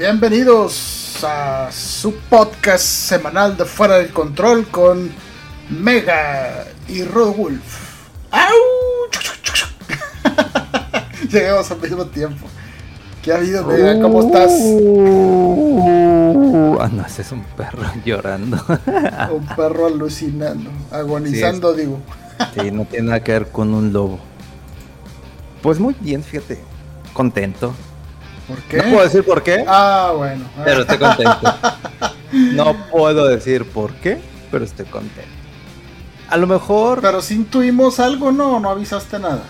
Bienvenidos a su podcast semanal de Fuera del Control con Mega y Rodwolf. ¡Au! Llegamos al mismo tiempo. ¿Qué ha habido, Mega? ¿Cómo estás? Ah, no, ese es un perro llorando. Un perro alucinando, agonizando, digo. sí, no tiene nada que ver con un lobo. Pues muy bien, fíjate. Contento. ¿Por qué? No puedo decir por qué, Ah, bueno. pero estoy contento. No puedo decir por qué, pero estoy contento. A lo mejor. Pero si intuimos algo, ¿no? No avisaste nada.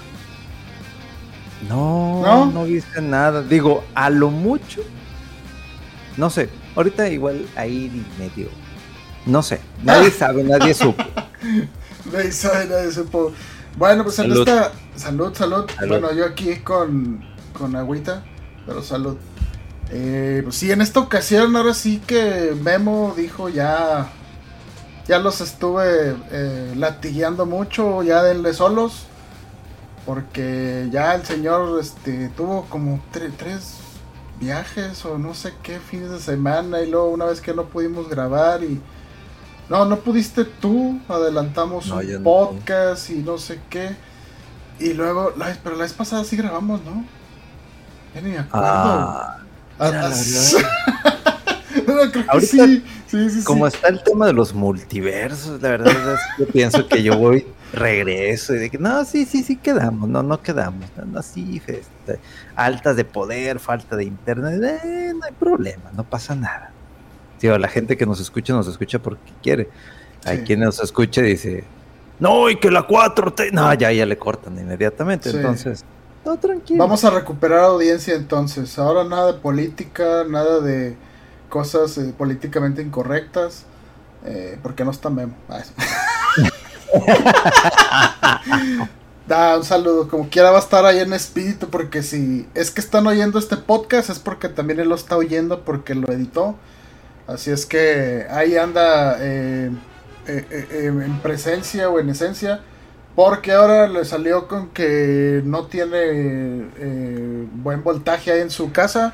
No, ¿No? no, viste nada. Digo, a lo mucho. No sé. Ahorita igual ahí medio. No sé. Nadie sabe, nadie supo. Nadie sabe, nadie supo. Bueno, pues en Salud. esta. Salud, salud. Salud. Bueno, yo aquí con, con agüita, pero salud. Eh, pues sí, en esta ocasión, ahora sí que Memo dijo ya. Ya los estuve eh, latigueando mucho, ya denle solos. Porque ya el señor este, tuvo como tre- tres viajes o no sé qué fines de semana. Y luego una vez que no pudimos grabar y. No, no pudiste tú. Adelantamos No, un no. podcast y no sé qué. Y luego, la pero la vez pasada sí grabamos, ¿no? Ya ni me acuerdo. Ah, Ah, ah, no, creo que Ahorita, sí. Sí, sí, Como está el tema de los multiversos, la verdad es que yo pienso que yo voy, regreso y de que no, sí, sí, sí quedamos, no, no quedamos, no, no, sí, este, altas de poder, falta de internet, eh, no hay problema, no pasa nada. Digo, la gente que nos escucha, nos escucha porque quiere. Hay quien nos escucha y dice, no, y que la 4T, no, ya, ya le cortan inmediatamente, entonces, no, tranquilo. Vamos a recuperar audiencia entonces. Ahora nada de política, nada de cosas eh, políticamente incorrectas. eh, porque no está Memo. Ah, eso. Da un saludo. Como quiera va a estar ahí en espíritu. Porque si es que están oyendo este podcast, es porque también él lo está oyendo porque lo editó. Así es que ahí anda eh, eh, en presencia o en esencia. Porque ahora le salió con que no tiene eh, buen voltaje ahí en su casa.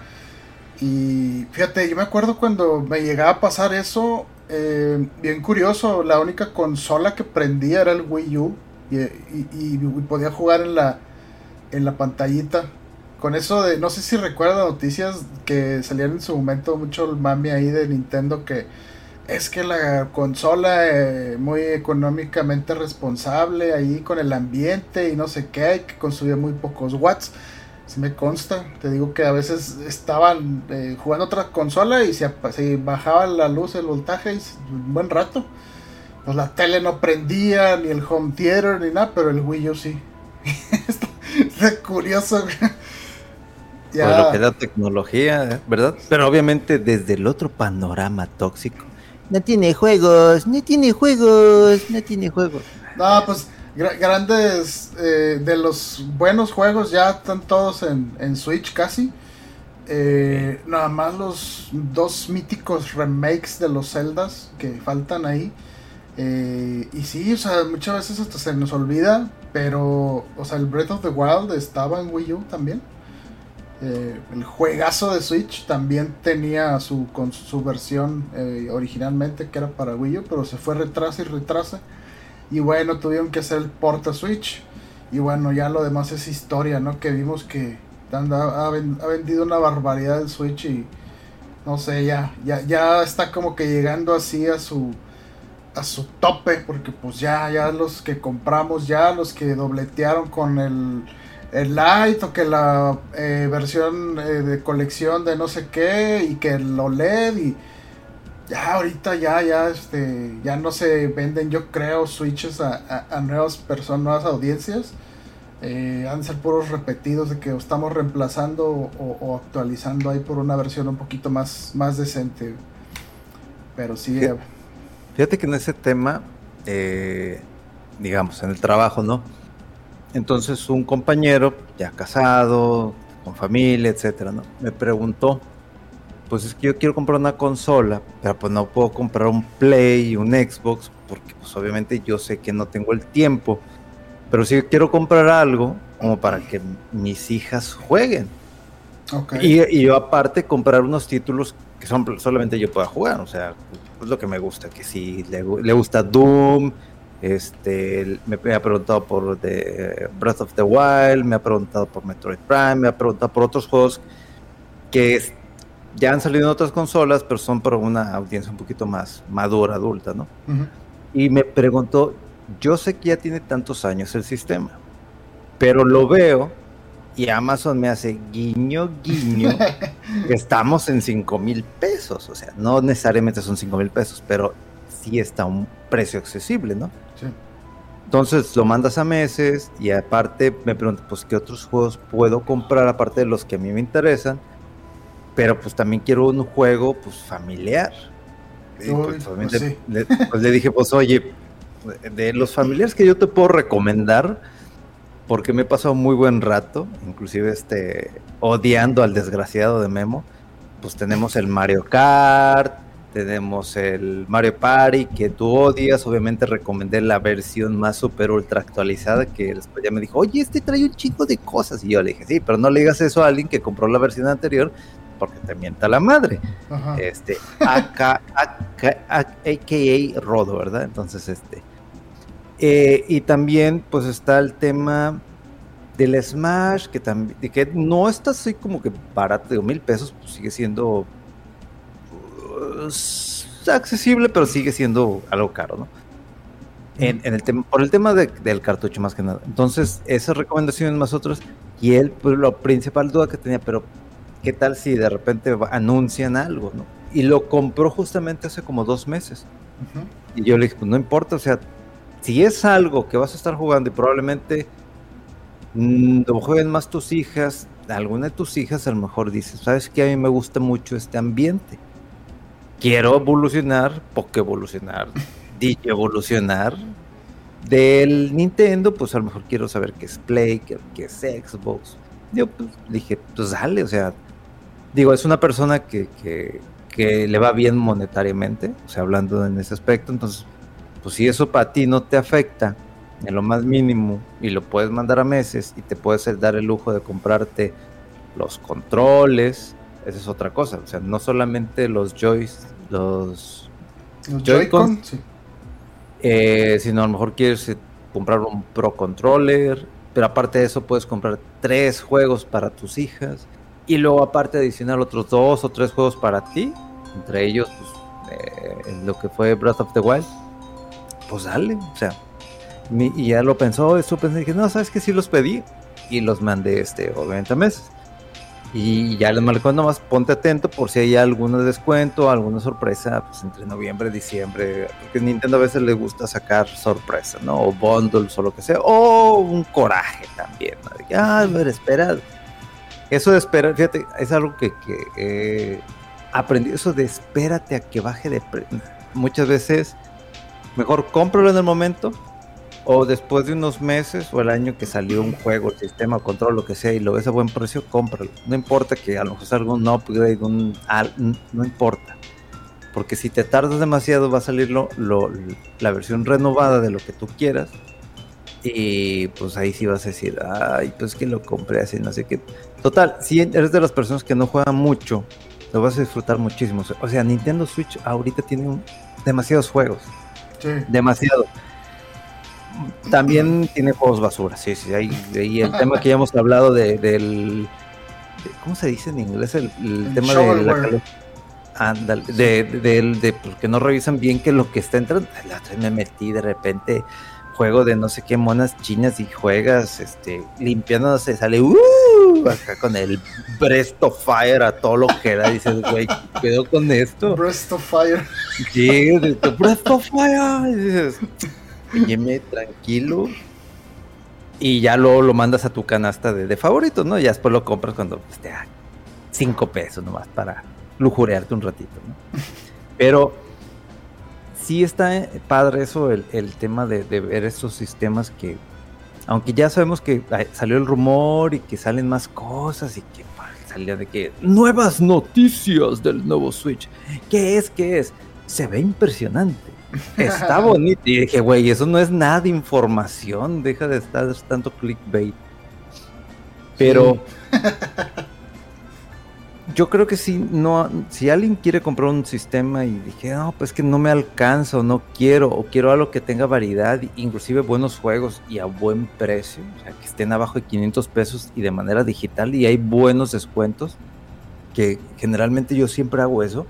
Y fíjate, yo me acuerdo cuando me llegaba a pasar eso, eh, bien curioso, la única consola que prendía era el Wii U y, podía jugar en la, en la pantallita. Con eso de, no sé si recuerda noticias que salían en su momento mucho el mami ahí de Nintendo que es que la consola eh, muy económicamente responsable ahí con el ambiente y no sé qué, que consumía muy pocos watts. Si me consta, te digo que a veces estaban eh, jugando otra consola y se, se bajaba la luz, el voltaje y un buen rato. Pues la tele no prendía, ni el home theater, ni nada, pero el Wii U sí. está, curioso. Por lo que da tecnología, ¿verdad? Pero obviamente desde el otro panorama tóxico. No tiene juegos, no tiene juegos, no tiene juegos. No, pues gra- grandes eh, de los buenos juegos ya están todos en, en Switch casi. Eh, nada más los dos míticos remakes de los Zeldas que faltan ahí. Eh, y sí, o sea, muchas veces hasta se nos olvida, pero, o sea, el Breath of the Wild estaba en Wii U también. Eh, el juegazo de Switch también tenía su, con su versión eh, originalmente que era para Wii U, pero se fue retrasa y retrasa. Y bueno, tuvieron que hacer el port a Switch. Y bueno, ya lo demás es historia, ¿no? Que vimos que anda- ha, ha vendido una barbaridad el Switch y no sé, ya, ya, ya está como que llegando así a su a su tope, porque pues ya, ya los que compramos, ya los que dobletearon con el, el Lite o que la eh, versión eh, de colección de no sé qué y que el OLED y ya ahorita ya, ya, este, ya no se venden, yo creo, switches a, a, nuevas personas, nuevas audiencias. Eh, han de ser puros repetidos de que estamos reemplazando o, actualizando ahí por una versión un poquito más, más decente. Pero sí. Fíjate, que en ese tema, digamos, en el trabajo, ¿no? Entonces un compañero, ya casado, con familia, etcétera, ¿no? Me preguntó, pues es que yo quiero comprar una consola, pero pues no puedo comprar un Play un Xbox, porque pues obviamente yo sé que no tengo el tiempo, pero sí quiero comprar algo como para que mis hijas jueguen. Y, yo aparte comprar unos títulos que son solamente yo pueda jugar, o sea, es lo que me gusta, que si le, gusta Doom, este, me, ha preguntado por The Breath of the Wild, me ha preguntado por Metroid Prime, me ha preguntado por otros juegos que ya han salido en otras consolas, pero son para una audiencia un poquito más madura, adulta, ¿no? Y me preguntó, yo sé que ya tiene tantos años el sistema, pero lo veo y Amazon me hace guiño, guiño, que estamos en 5 mil pesos, o sea, no necesariamente son 5 mil pesos, pero sí está a un precio accesible, ¿no? Sí. Entonces lo mandas a meses y aparte me pregunto, pues, ¿qué otros juegos puedo comprar aparte de los que a mí me interesan? pero pues también quiero un juego pues familiar. Pues, pues, pues, le, dije, pues oye, de los familiares que yo te puedo recomendar, porque me he pasado muy buen rato, inclusive este, odiando al desgraciado de Memo, pues tenemos el Mario Kart, tenemos el Mario Party, que tú odias, obviamente recomendé la versión más super ultra actualizada, que después ya me dijo, oye, este trae un chico de cosas, y yo le dije, sí, pero no le digas eso a alguien que compró la versión anterior, porque te mienta la madre. Este, AKA, Rodo, ¿verdad? Entonces, este. Eh, y también, pues está el tema del Smash, que también, que no está así como que barato, de mil pesos, pues sigue siendo pues, accesible, pero sigue siendo algo caro, ¿no? En, el tema, por el tema del cartucho más que nada. Entonces, esas recomendaciones más otras, y él, pues lo principal duda que tenía, pero ¿qué tal si de repente anuncian algo, ¿no? Y lo compró justamente hace como dos meses. Y yo le dije, pues no importa, o sea, si es algo que vas a estar jugando y probablemente mm, lo jueguen más tus hijas, alguna de tus hijas a lo mejor dice, sabes que a mí me gusta mucho este ambiente. Quiero evolucionar, porque evolucionar, dije evolucionar. Del Nintendo, pues a lo mejor quiero saber qué es Play, qué, es Xbox. Yo pues, dije, pues dale, o sea, digo, es una persona que, le va bien monetariamente, o sea, hablando en ese aspecto, entonces, pues si eso para ti no te afecta en lo más mínimo y lo puedes mandar a meses y te puedes dar el lujo de comprarte los controles, esa es otra cosa, o sea, no solamente los joys, los, los Joy-Con, eh, sino a lo mejor quieres eh, comprar un Pro Controller, pero aparte de eso puedes comprar tres juegos para tus hijas y luego aparte adicionar otros dos o tres juegos para ti, entre ellos pues, eh, lo que fue Breath of the Wild, pues dale, o sea, y ya lo pensó, eso pensé, dije, no, sabes que sí los pedí y los mandé, este, obviamente a meses. Y ya les marcó nomás, ponte atento por si hay algún descuento, alguna sorpresa, pues entre noviembre y diciembre, porque Nintendo a veces le gusta sacar sorpresas, ¿no? O bundles o lo que sea, o un coraje también, ¿no? ah, ver, espera, eso de esperar, fíjate, es algo que, que he aprendido, eso de espérate a que baje de precio. Muchas veces, mejor cómpralo en el momento, o después de unos meses o el año que salió un juego, el sistema, control, lo que sea, y lo ves a buen precio, cómpralo. No importa que a lo mejor salga un upgrade, un, no importa. Porque si te tardas demasiado va a salir lo, la versión renovada de lo que tú quieras y pues ahí sí vas a decir, ay, pues que lo compré así, no sé qué. Total, si eres de las personas que no juegan mucho, lo vas a disfrutar muchísimo. O sea, Nintendo Switch ahorita tiene demasiados juegos. Sí. Demasiado. También tiene juegos basura, sí, sí. Ahí, el tema que ya hemos hablado de, del. ¿Cómo se dice en inglés? El, tema de la Ándale, de, de, de, porque no revisan bien que lo que está entrando. La otra vez me metí de repente juego de no sé qué monas chinas y juegas este limpiando se sale uh, acá con el Breast of Fire a todo lo que da dices güey ¿qué pedo con esto? Breast of Fire sí Breast of Fire y dices tranquilo y ya luego lo mandas a tu canasta de, de favoritos no ya después lo compras cuando pues, te da cinco pesos nomás para lujurearte un ratito ¿no? pero sí está padre eso, el, tema de, ver estos sistemas que, aunque ya sabemos que salió el rumor y que salen más cosas y que salía de que nuevas noticias del nuevo Switch. ¿Qué es? ¿Qué es? Se ve impresionante. Está bonito. Y dije, güey, eso no es nada de información. Deja de estar tanto clickbait. Pero yo creo que si no, si alguien quiere comprar un sistema y dije, no, pues que no me alcanzo, no quiero, o quiero algo que tenga variedad, inclusive buenos juegos y a buen precio, o sea, que estén abajo de 500 pesos y de manera digital y hay buenos descuentos, que generalmente yo siempre hago eso,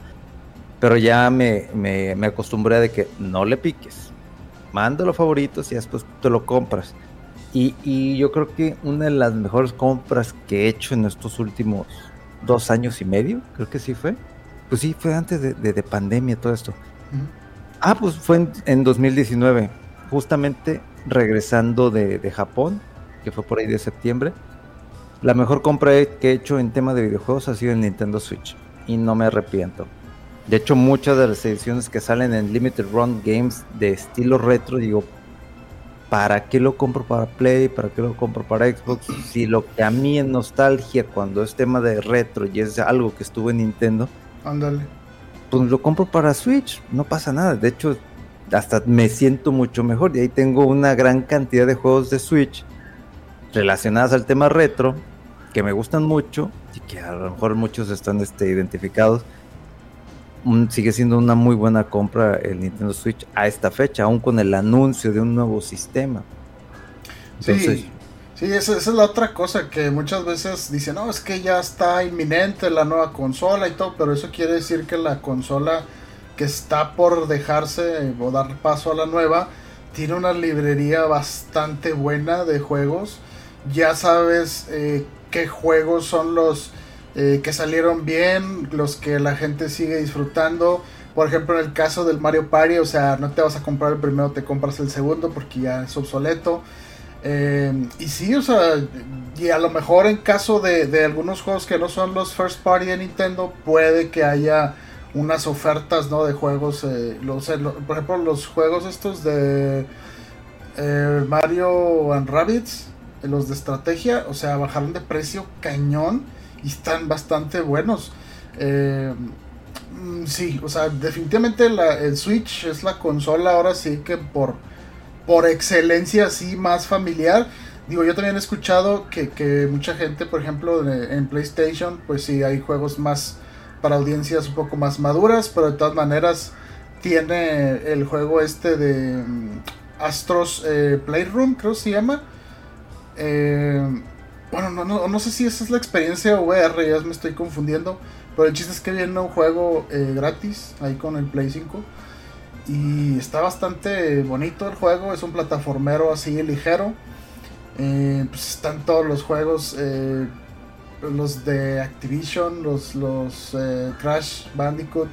pero ya me, me, acostumbré de que no le piques, mándalo favoritos y después te lo compras. Y, y yo creo que una de las mejores compras que he hecho en estos últimos dos años y medio, creo que sí fue. Pues sí, fue antes de, pandemia todo esto. Ah, pues fue en, 2019, justamente regresando de, Japón, que fue por ahí de septiembre. La mejor compra que he hecho en tema de videojuegos ha sido el Nintendo Switch y no me arrepiento. De hecho, muchas de las ediciones que salen en Limited Run Games de estilo retro, digo, ¿para qué lo compro para Play? ¿Para qué lo compro para Xbox? Si lo que a mí en nostalgia cuando es tema de retro y es algo que estuvo en Nintendo, ándale. Pues lo compro para Switch, no pasa nada. De hecho, hasta me siento mucho mejor y ahí tengo una gran cantidad de juegos de Switch relacionados al tema retro que me gustan mucho y que a lo mejor muchos están este, identificados sigue siendo una muy buena compra el Nintendo Switch a esta fecha, aún con el anuncio de un nuevo sistema. sí, sí esa, es la otra cosa que muchas veces dicen, no, es que ya está inminente la nueva consola y todo, pero eso quiere decir que la consola que está por dejarse o dar paso a la nueva, tiene una librería bastante buena de juegos. Ya sabes eh, qué juegos son los eh, que salieron bien, los que la gente sigue disfrutando. Por ejemplo, en el caso del Mario Party, o sea, no te vas a comprar el primero, te compras el segundo porque ya es obsoleto. Eh, y sí, o sea, y a lo mejor en caso de, algunos juegos que no son los first party de Nintendo, puede que haya unas ofertas, ¿no? De juegos, eh, los, por ejemplo, los juegos estos de Mario and Rabbids, los de estrategia, o sea, bajaron de precio cañón y están bastante buenos. Eh, mm, sí, o sea, definitivamente el Switch es la consola ahora sí que por, por excelencia así más familiar. Digo, yo también he escuchado que, mucha gente, por ejemplo, en PlayStation, pues sí, hay juegos más para audiencias un poco más maduras, pero de todas maneras tiene el juego este de mm, Astros eh, Playroom, creo que se llama. Eh, bueno, no, no, no sé si esa es la experiencia VR, ya me estoy confundiendo. Pero el chiste es que viene un juego eh, gratis ahí con el Play 5. Y está bastante bonito el juego, es un plataformero así ligero. Eh, pues están todos los juegos, eh, los de Activision, los, los Crash Bandicoot,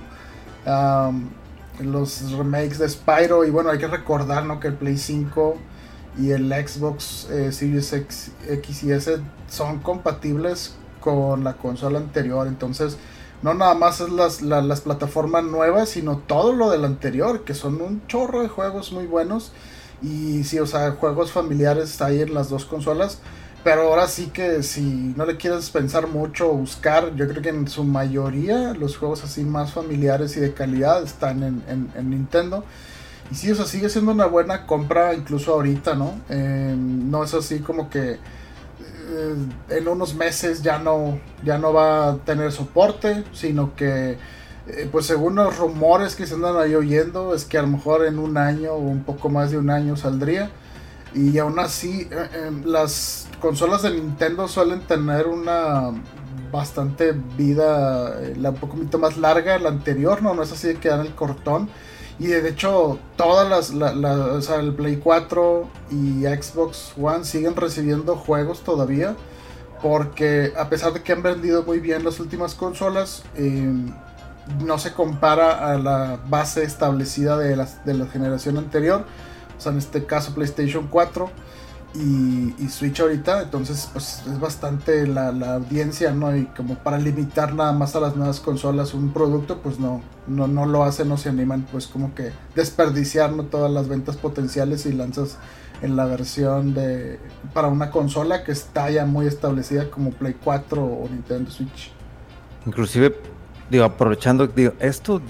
los remakes de Spyro. Y bueno, hay que recordar ¿no? que el Play 5 y el Xbox eh, Series X, y S son compatibles con la consola anterior. Entonces, no nada más es las, las, plataformas nuevas, sino todo lo del anterior, que son un chorro de juegos muy buenos. Y sí, o sea, juegos familiares ahí en las dos consolas. Pero ahora sí que si no le quieres pensar mucho o buscar, yo creo que en su mayoría los juegos así más familiares y de calidad están en, en Nintendo. Y sí, o sea, sigue siendo una buena compra incluso ahorita, ¿no? Eh, no es así como que eh, en unos meses ya no, ya no va a tener soporte, sino que, eh, pues según los rumores que se andan ahí oyendo, es que a lo mejor en un año o un poco más de un año saldría. Y aún así, las consolas de Nintendo suelen tener una bastante vida, un poquito más larga la anterior, no, no es así de que dan el cortón. Y de hecho, todas las, el Play 4 y Xbox One siguen recibiendo juegos todavía. Porque a pesar de que han vendido muy bien las últimas consolas, eh, no se compara a la base establecida de, las, de la generación anterior. O sea, en este caso PlayStation 4 y, y Switch ahorita. Entonces, pues es bastante la, la, audiencia, ¿no? Y como para limitar nada más a las nuevas consolas un producto, pues no, no, no lo hacen, no se animan, pues como que desperdiciar todas las ventas potenciales y lanzas en la versión de para una consola que está ya muy establecida como Play 4 o Nintendo Switch. Inclusive, digo, aprovechando, digo, esto,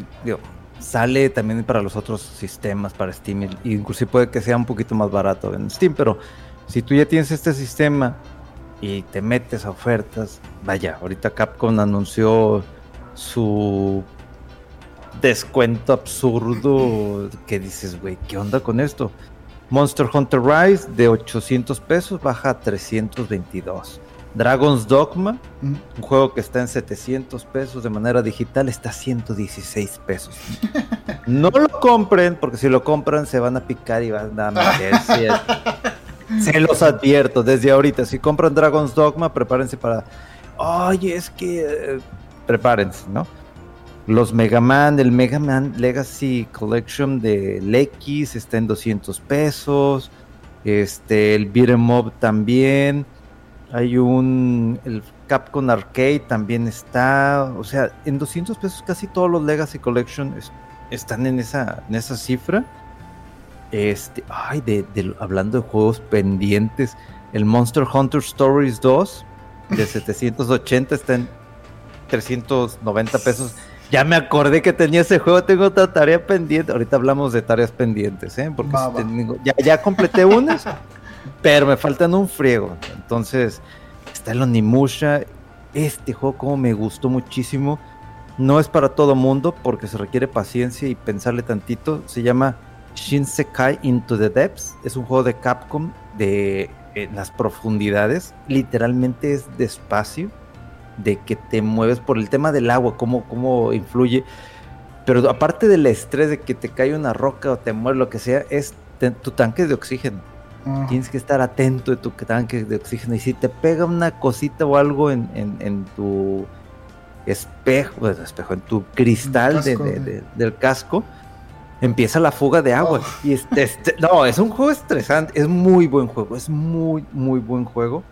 sale también para los otros sistemas, para Steam, inclusive puede que sea un poquito más barato en Steam, pero si tú ya tienes este sistema y te metes a ofertas, vaya, ahorita Capcom anunció su descuento absurdo que dices, güey, ¿qué onda con esto? Monster Hunter Rise de 800 pesos baja a 322. Dragon's Dogma, mm. un juego que está en 700 pesos de manera digital, está a 116 pesos. no lo compren, porque si lo compran se van a picar y van a meterse. Se los advierto desde ahorita. Si compran Dragon's Dogma, prepárense para. Oye, es que. Eh, prepárense, ¿no? Los Mega Man, el Mega Man Legacy Collection de X está en 200 pesos. Este, el Beat'em Up también. Hay un. El Capcom Arcade también está. O sea, en 200 pesos casi todos los Legacy Collection están en esa, en esa cifra. Este, ay, de, hablando de juegos pendientes, el Monster Hunter Stories 2 de 780 está en 390 pesos. Ya me acordé que tenía ese juego, tengo otra tarea pendiente. Ahorita hablamos de tareas pendientes, ¿eh? Porque ya, ya completé unas, pero me faltan un friego. Entonces, está el Onimusha. Este juego como me gustó muchísimo. No es para todo mundo porque se requiere paciencia y pensarle tantito. Se llama Shinsekai Into the Depths es un juego de Capcom de las profundidades. Literalmente es despacio, de que te mueves por el tema del agua, cómo, cómo influye. Pero aparte del estrés de que te cae una roca o te muere lo que sea, es tu tanque de oxígeno. Ah. Tienes que estar atento de tu tanque de oxígeno. Y si te pega una cosita o algo en, en, tu espejo, espejo, en tu cristal del casco, empieza la fuga de agua. Oh. Y este, este, no, es un juego estresante, es muy buen juego, es muy, muy buen juego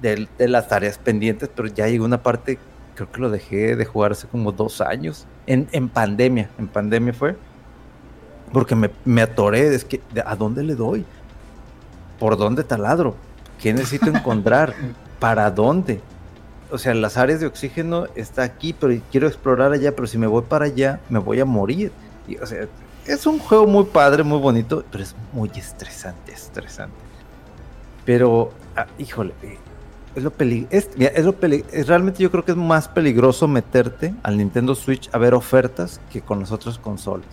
de, las tareas pendientes, pero ya llegó una parte, creo que lo dejé de jugar hace como dos años, en, en pandemia, en pandemia fue, porque me, me atoré, es que, ¿a dónde le doy? ¿Por dónde taladro? ¿Qué necesito encontrar? ¿Para dónde? O sea, las áreas de oxígeno está aquí, pero quiero explorar allá, pero si me voy para allá, me voy a morir. Es un juego muy padre, muy bonito, pero es muy estresante, estresante. Pero, ah, híjole, eh, es lo es, es lo realmente yo creo que es más peligroso meterte al Nintendo Switch a ver ofertas que con las otras consolas.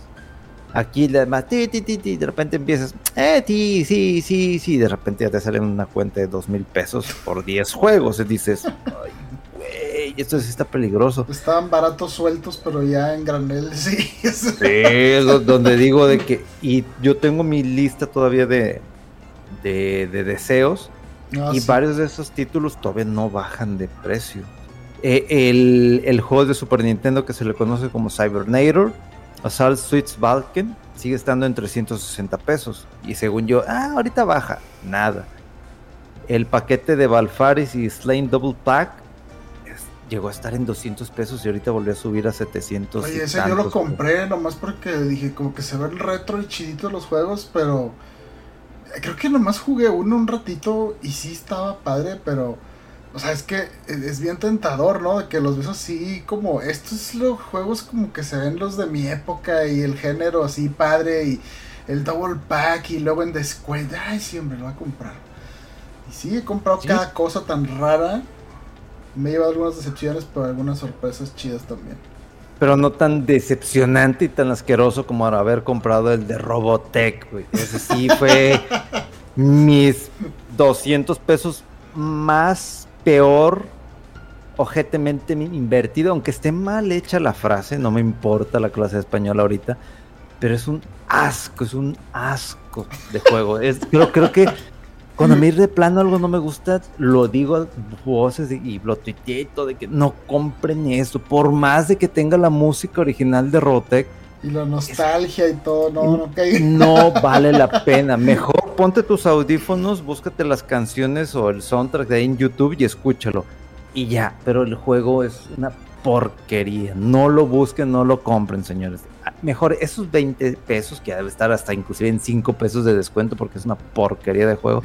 Aquí además, ti, ti, ti, de repente empiezas, eh, ti, sí, sí, sí, de repente ya te sale una cuenta de dos mil pesos por 10 juegos y dices, esto sí está peligroso. Estaban baratos sueltos, pero ya en granel, sí. Sí, donde digo de que, y yo tengo mi lista todavía de, de, deseos, ah, y varios de esos títulos todavía no bajan de precio. Eh, el, el, juego de Super Nintendo que se le conoce como Cybernator, Assault Suites Balkan, sigue estando en 360 pesos. Y según yo, ah, ahorita baja, nada. El paquete de Valfaris y Slain Double Pack llegó a estar en 200 pesos y ahorita volvió a subir a 700. Oye, ese yo lo compré nomás porque dije como que se ven retro y chiditos los juegos, pero creo que nomás jugué uno un ratito y sí estaba padre, pero o sea, es que es bien tentador, ¿no? De que los ves así como estos los juegos como que se ven los de mi época y el género así padre y el double pack y luego en descuento. Ay, sí, hombre, lo voy a comprar. Y sí, he comprado cada cosa tan rara me he llevado algunas decepciones, pero algunas sorpresas chidas también. Pero no tan decepcionante y tan asqueroso como haber comprado el de Robotech, güey. Ese sí fue mis 200 pesos más peor ojetemente invertido, aunque esté mal hecha la frase, no me importa la clase de español ahorita, pero es un asco, es un asco de juego. Es, creo, creo que cuando a mí de plano algo no me gusta, lo digo a voces y lo todo, de que no compren eso, por más de que tenga la música original de Robotech. Y la nostalgia y todo, no, no, no vale la pena. Mejor ponte tus audífonos, búscate las canciones o el soundtrack de ahí en YouTube y escúchalo. Y ya, pero el juego es una porquería. No lo busquen, no lo compren, señores. Ah, mejor esos 20 pesos, que debe estar hasta inclusive en 5 pesos de descuento porque es una porquería de juego.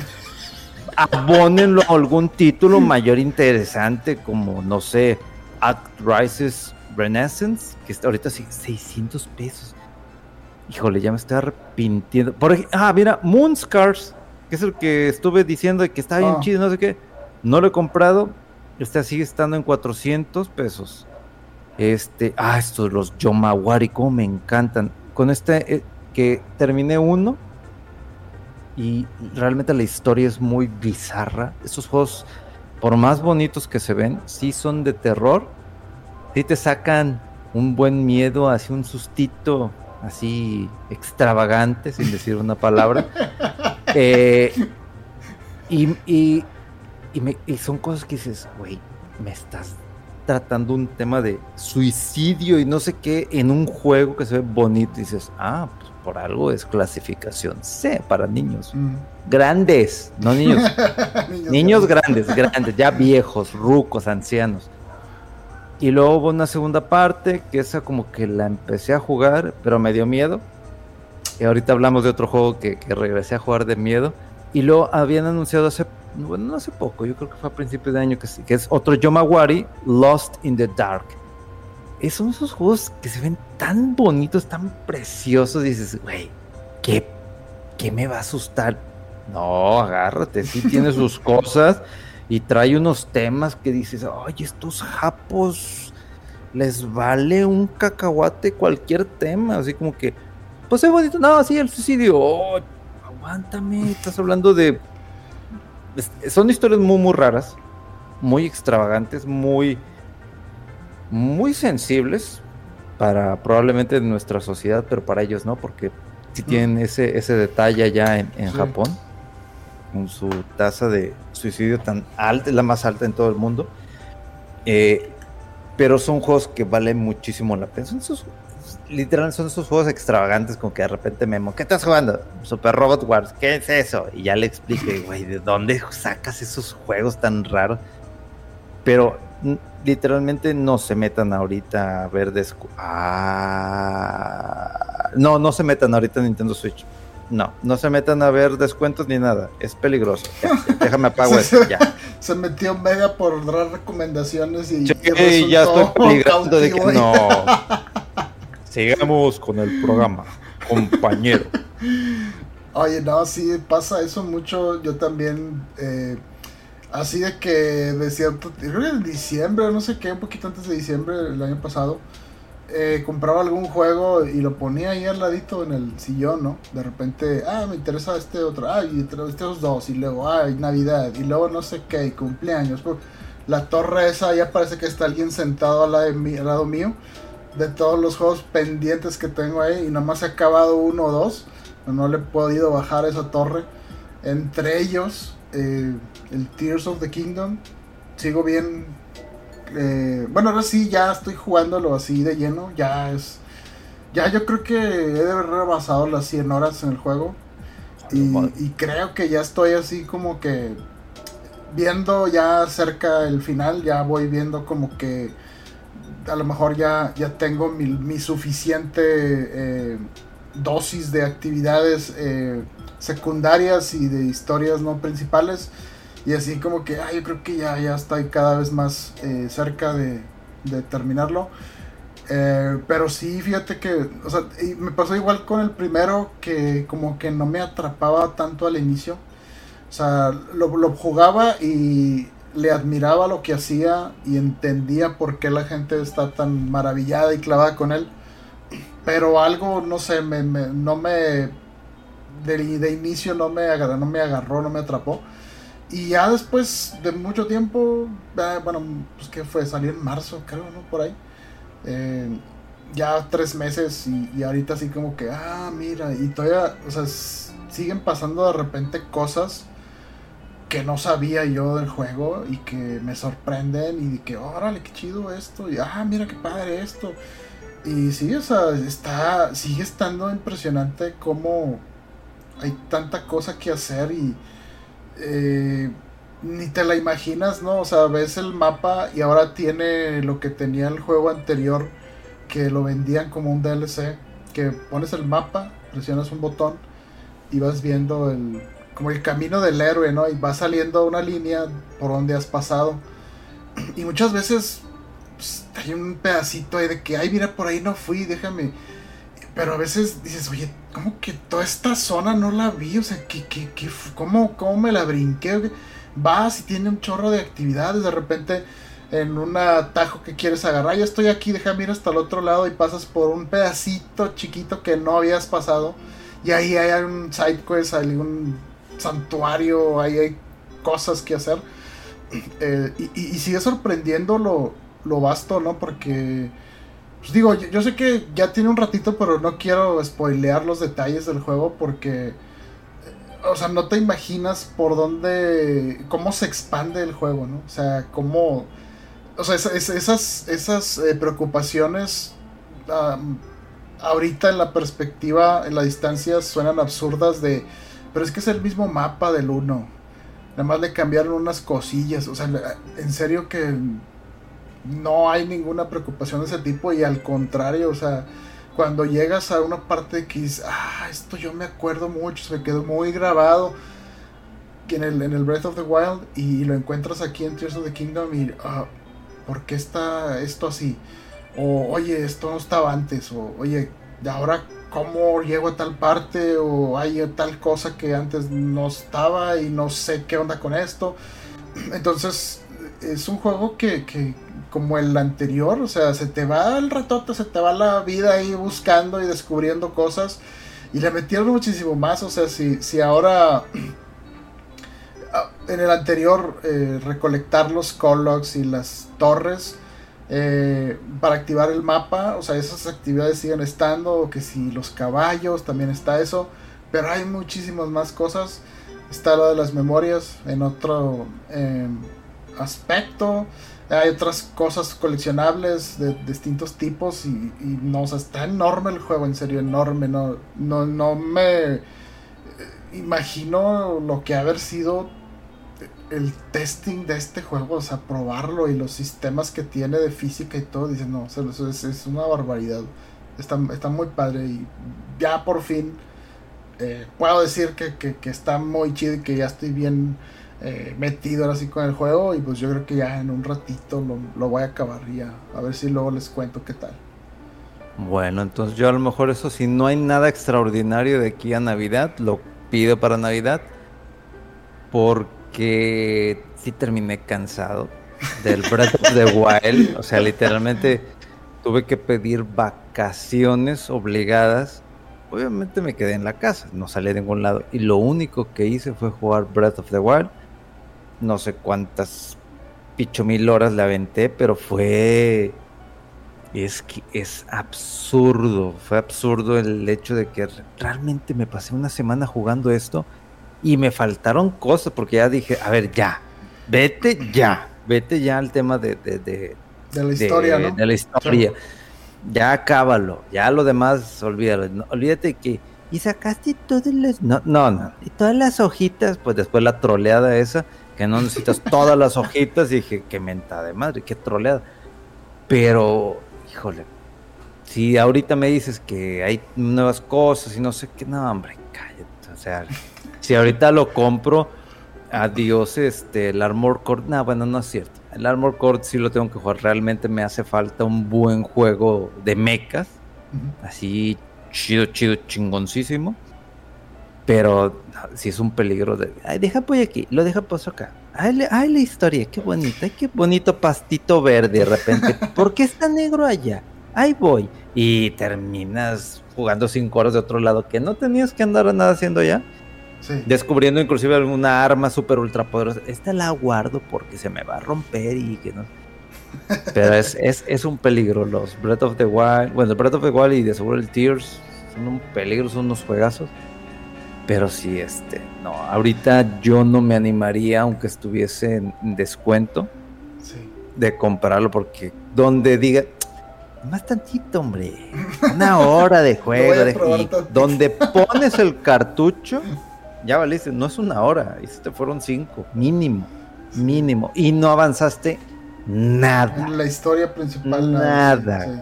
Abónenlo a algún título mayor interesante como, no sé, Act Rises Renaissance, que está ahorita sí, 600 pesos. Híjole, ya me estoy arrepintiendo. Por ejemplo, ah, mira, Moonscars, que es el que estuve diciendo que está bien ah. chido, no sé qué. No lo he comprado. Este sigue estando en 400 pesos. Este, ah, estos los Yomawari, como me encantan. Con este eh, que terminé uno y realmente la historia es muy bizarra. Estos juegos, por más bonitos que se ven, sí son de terror. Sí te sacan un buen miedo, así un sustito, así extravagante, sin decir una palabra. Eh, y, y, y son cosas que dices, güey, me estás tratando un tema de suicidio y no sé qué en un juego que se ve bonito. Y dices, ah, pues por algo es clasificación C para niños. Mm. Grandes, no niños. niños, grandes, grandes, ya viejos, rucos, ancianos. Y luego hubo una segunda parte que esa como que la empecé a jugar, pero me dio miedo. Y ahorita hablamos de otro juego que, que regresé a jugar de miedo. Y luego habían anunciado hace bueno, no hace poco, yo creo que fue a principios de año, que, que es otro Yomawari, Lost in the Dark. Es, son esos juegos que se ven tan bonitos, tan preciosos, dices, güey, ¿qué, ¿qué me va a asustar? No, agárrate, sí tiene sus cosas y trae unos temas que dices, oye, estos japos les vale un cacahuate cualquier tema, así como que, pues es bonito, no, sí, el suicidio, oh, aguántame, estás hablando de son historias muy, muy raras, muy extravagantes, muy, muy sensibles para probablemente nuestra sociedad, pero para ellos no, porque si tienen ese, ese detalle allá en, Japón, con su tasa de suicidio tan alta, es la más alta en todo el mundo. Eh, pero son juegos que valen muchísimo la pena. Son esos literal son esos juegos extravagantes como que de repente Memo, ¿qué estás jugando? Super Robot Wars, ¿qué es eso? Y ya le expliqué, güey, ¿de dónde sacas esos juegos tan raros? Pero literalmente no se metan ahorita a ver ah, no, no se metan ahorita en Nintendo Switch. No, no se metan a ver descuentos ni nada. Es peligroso. déjame apago esto. Ya. Se metió Mega por dar recomendaciones y, ya estoy peligrando de que no. Sigamos con el programa, compañero. Oye, no, sí pasa eso mucho. Yo también, eh, así de que de cierto, en diciembre, no sé qué, un poquito antes de diciembre el año pasado, eh, compraba algún juego y lo ponía ahí al ladito en el sillón, ¿no? De repente, ah, me interesa este otro, ah, y estos dos, y luego, ah, Navidad, y luego no sé qué, y cumpleaños. La torre esa ya parece que está alguien sentado al lado mío de todos los juegos pendientes que tengo ahí y nomás he acabado uno o dos. No le he podido bajar esa torre. Entre ellos, eh, el Tears of the Kingdom. Sigo bien. Eh, bueno, ahora sí, ya estoy jugándolo así de lleno. Ya es. Ya yo creo que he de haber rebasado las 100 horas en el juego. Y, y creo que ya estoy así como que. Viendo ya cerca el final. Ya voy viendo como que a lo mejor ya, ya tengo mi, suficiente eh, dosis de actividades eh, secundarias y de historias no principales. Y así como que, yo creo que ya, ya estoy cada vez más eh, cerca de, terminarlo. pero sí, fíjate que, o sea, me pasó igual con el primero que como que no me atrapaba tanto al inicio. O sea, lo, lo jugaba y le admiraba lo que hacía y entendía por qué la gente está tan maravillada y clavada con él. Pero algo, no sé, me, no me. De, de, inicio no me, agarró, no me agarró, no me atrapó. y ya después de mucho tiempo, eh, bueno, pues que fue, salió en marzo, creo, ¿no? Por ahí. Eh, ya tres meses y, y, ahorita así como que, ah, mira, y todavía, o sea, siguen pasando de repente cosas que no sabía yo del juego y que me sorprenden y que, órale, qué chido esto, y ah, mira qué padre esto. Y sí, o sea, está, sigue estando impresionante cómo hay tanta cosa que hacer y eh, ni te la imaginas, ¿no? O sea, ves el mapa y ahora tiene lo que tenía el juego anterior, que lo vendían como un DLC, que pones el mapa, presionas un botón y vas viendo el como el camino del héroe, ¿no? Y va saliendo una línea por donde has pasado. Y muchas veces pues, hay un pedacito ahí de que, ay, mira, por ahí no fui, déjame. Pero a veces dices, oye, ¿cómo que toda esta zona no la vi? O sea, ¿qué, qué, qué, cómo, ¿cómo me la brinqué? Vas y tiene un chorro de actividades, de repente en un atajo que quieres agarrar, ya estoy aquí, déjame ir hasta el otro lado y pasas por un pedacito chiquito que no habías pasado. Y ahí hay un side quest, un santuario, ahí hay cosas que hacer. Eh, y, sigue sorprendiendo lo, lo, vasto, ¿no? Porque, pues digo, yo, sé que ya tiene un ratito, pero no quiero spoilear los detalles del juego porque, eh, o sea, no te imaginas por dónde, cómo se expande el juego, ¿no? O sea, cómo, o sea, esas, esas eh, preocupaciones... ahorita en la perspectiva, en la distancia, suenan absurdas de pero es que es el mismo mapa del 1. Nada más le cambiaron unas cosillas. O sea, en serio que no hay ninguna preocupación de ese tipo. Y al contrario, o sea, cuando llegas a una parte que dices, ah, esto yo me acuerdo mucho, se me quedó muy grabado en el, Breath of the Wild. Y, lo encuentras aquí en Tears of the Kingdom. Y, ah, ¿por qué está esto así? O, oye, esto no estaba antes. O, oye, ahora cómo llego a tal parte o hay tal cosa que antes no estaba y no sé qué onda con esto. Entonces es un juego que, que como el anterior, o sea, se te va el ratote, se te va la vida ahí buscando y descubriendo cosas. Y le metieron muchísimo más, o sea, si, si ahora en el anterior eh, recolectar los colocs y las torres eh, para activar el mapa, o sea, esas actividades siguen estando, que si los caballos, también está eso, pero hay muchísimas más cosas. Está lo de las memorias en otro em, aspecto. Hay otras cosas coleccionables de, distintos tipos y, no, o sea, está enorme el juego, en serio, enorme. No, no, no me eh, imagino lo que haber sido el testing de este juego, o sea, probarlo y los sistemas que tiene de física y todo, dicen, no, es, una barbaridad. Está, está, muy padre y ya por fin eh, puedo decir que, que, está muy chido y que ya estoy bien eh, metido ahora sí con el juego y pues yo creo que ya en un ratito lo, lo voy a acabar ya, a ver si luego les cuento qué tal. Bueno, entonces yo a lo mejor eso si no hay nada extraordinario de aquí a Navidad, lo pido para Navidad porque que sí terminé cansado del Breath of the Wild. O sea, literalmente tuve que pedir vacaciones obligadas. Obviamente me quedé en la casa, no salí de ningún lado. Y lo único que hice fue jugar Breath of the Wild. No sé cuántas picho mil horas le aventé, pero fue. Es que es absurdo. Fue absurdo el hecho de que realmente me pasé una semana jugando esto y me faltaron cosas porque ya dije, a ver, ya, vete ya, vete ya al tema de, de, de, la historia, ¿no? De la historia. Ya acábalo, ya lo demás, olvídalo. olvídate que. Y sacaste todas las. No, no, no. Y todas las hojitas, pues después la troleada esa, que no necesitas todas las hojitas. Y dije, qué mentada de madre, qué troleada. Pero, híjole, si ahorita me dices que hay nuevas cosas y no sé qué, no, hombre, cállate. O sea, si ahorita lo compro, adiós este, el Armor Core. No, bueno, no es cierto. El Armor Core sí lo tengo que jugar. Realmente me hace falta un buen juego de mechas. Así chido, chido, chingoncísimo. Pero si es un peligro de. Ay, deja pues aquí, lo deja pues acá. Ay, ay, la historia, qué bonita, qué bonito pastito verde de repente. ¿Por qué está negro allá? Ahí voy. Y terminas jugando cinco horas de otro lado que no tenías que andar nada haciendo ya. Sí. descubriendo inclusive alguna arma super ultra poderosa. Esta la guardo porque se me va a romper y que no. Pero es, es, es un peligro. Los Breath of the Wild, bueno, el Breath of the Wild y de seguro el Tears son un peligro, son unos juegazos. Pero sí, este, no, ahorita yo no me animaría, aunque estuviese en descuento, Sí. de comprarlo porque donde diga más tantito hombre una hora de juego de- y donde pones el cartucho ya valiste no es una hora este fueron cinco mínimo mínimo y no avanzaste nada la historia principal. Nada. sí.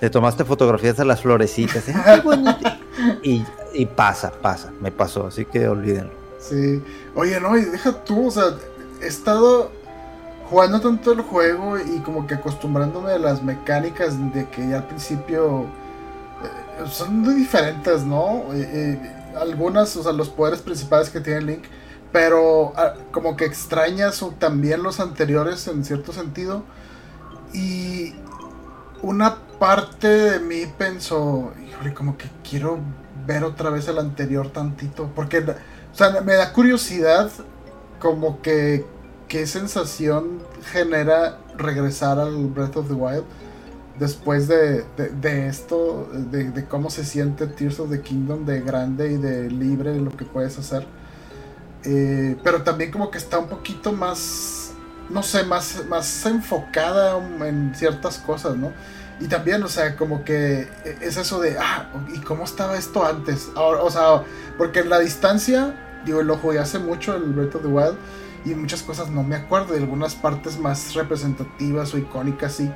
te tomaste fotografías a las florecitas ¿eh? Y, y pasa pasa me pasó así que olvídenlo Sí. Oye, no, y deja tú, o sea, he estado jugando tanto el juego y como que acostumbrándome a las mecánicas de que ya al principio eh, son muy diferentes, ¿no? Eh, eh, algunas, o sea, los poderes principales que tiene Link, pero ah, como que extrañas también los anteriores en cierto sentido. Y una parte de mí pensó, híjole, como que quiero ver otra vez el anterior tantito, porque, o sea, me da curiosidad como que qué sensación genera regresar al Breath of the Wild después de, de- de esto, de, de cómo se siente Tears of the Kingdom de grande y de libre de lo que puedes hacer. Eh, pero también como que está un poquito más, no sé, más, más enfocada en ciertas cosas, ¿no? Y también, o sea, como que es eso de, ah, ¿y cómo estaba esto antes? Ahora, o sea, porque en la distancia, digo, lo jugué hace mucho, el Breath of the Wild, y muchas cosas no me acuerdo, de algunas partes más representativas o icónicas, sí.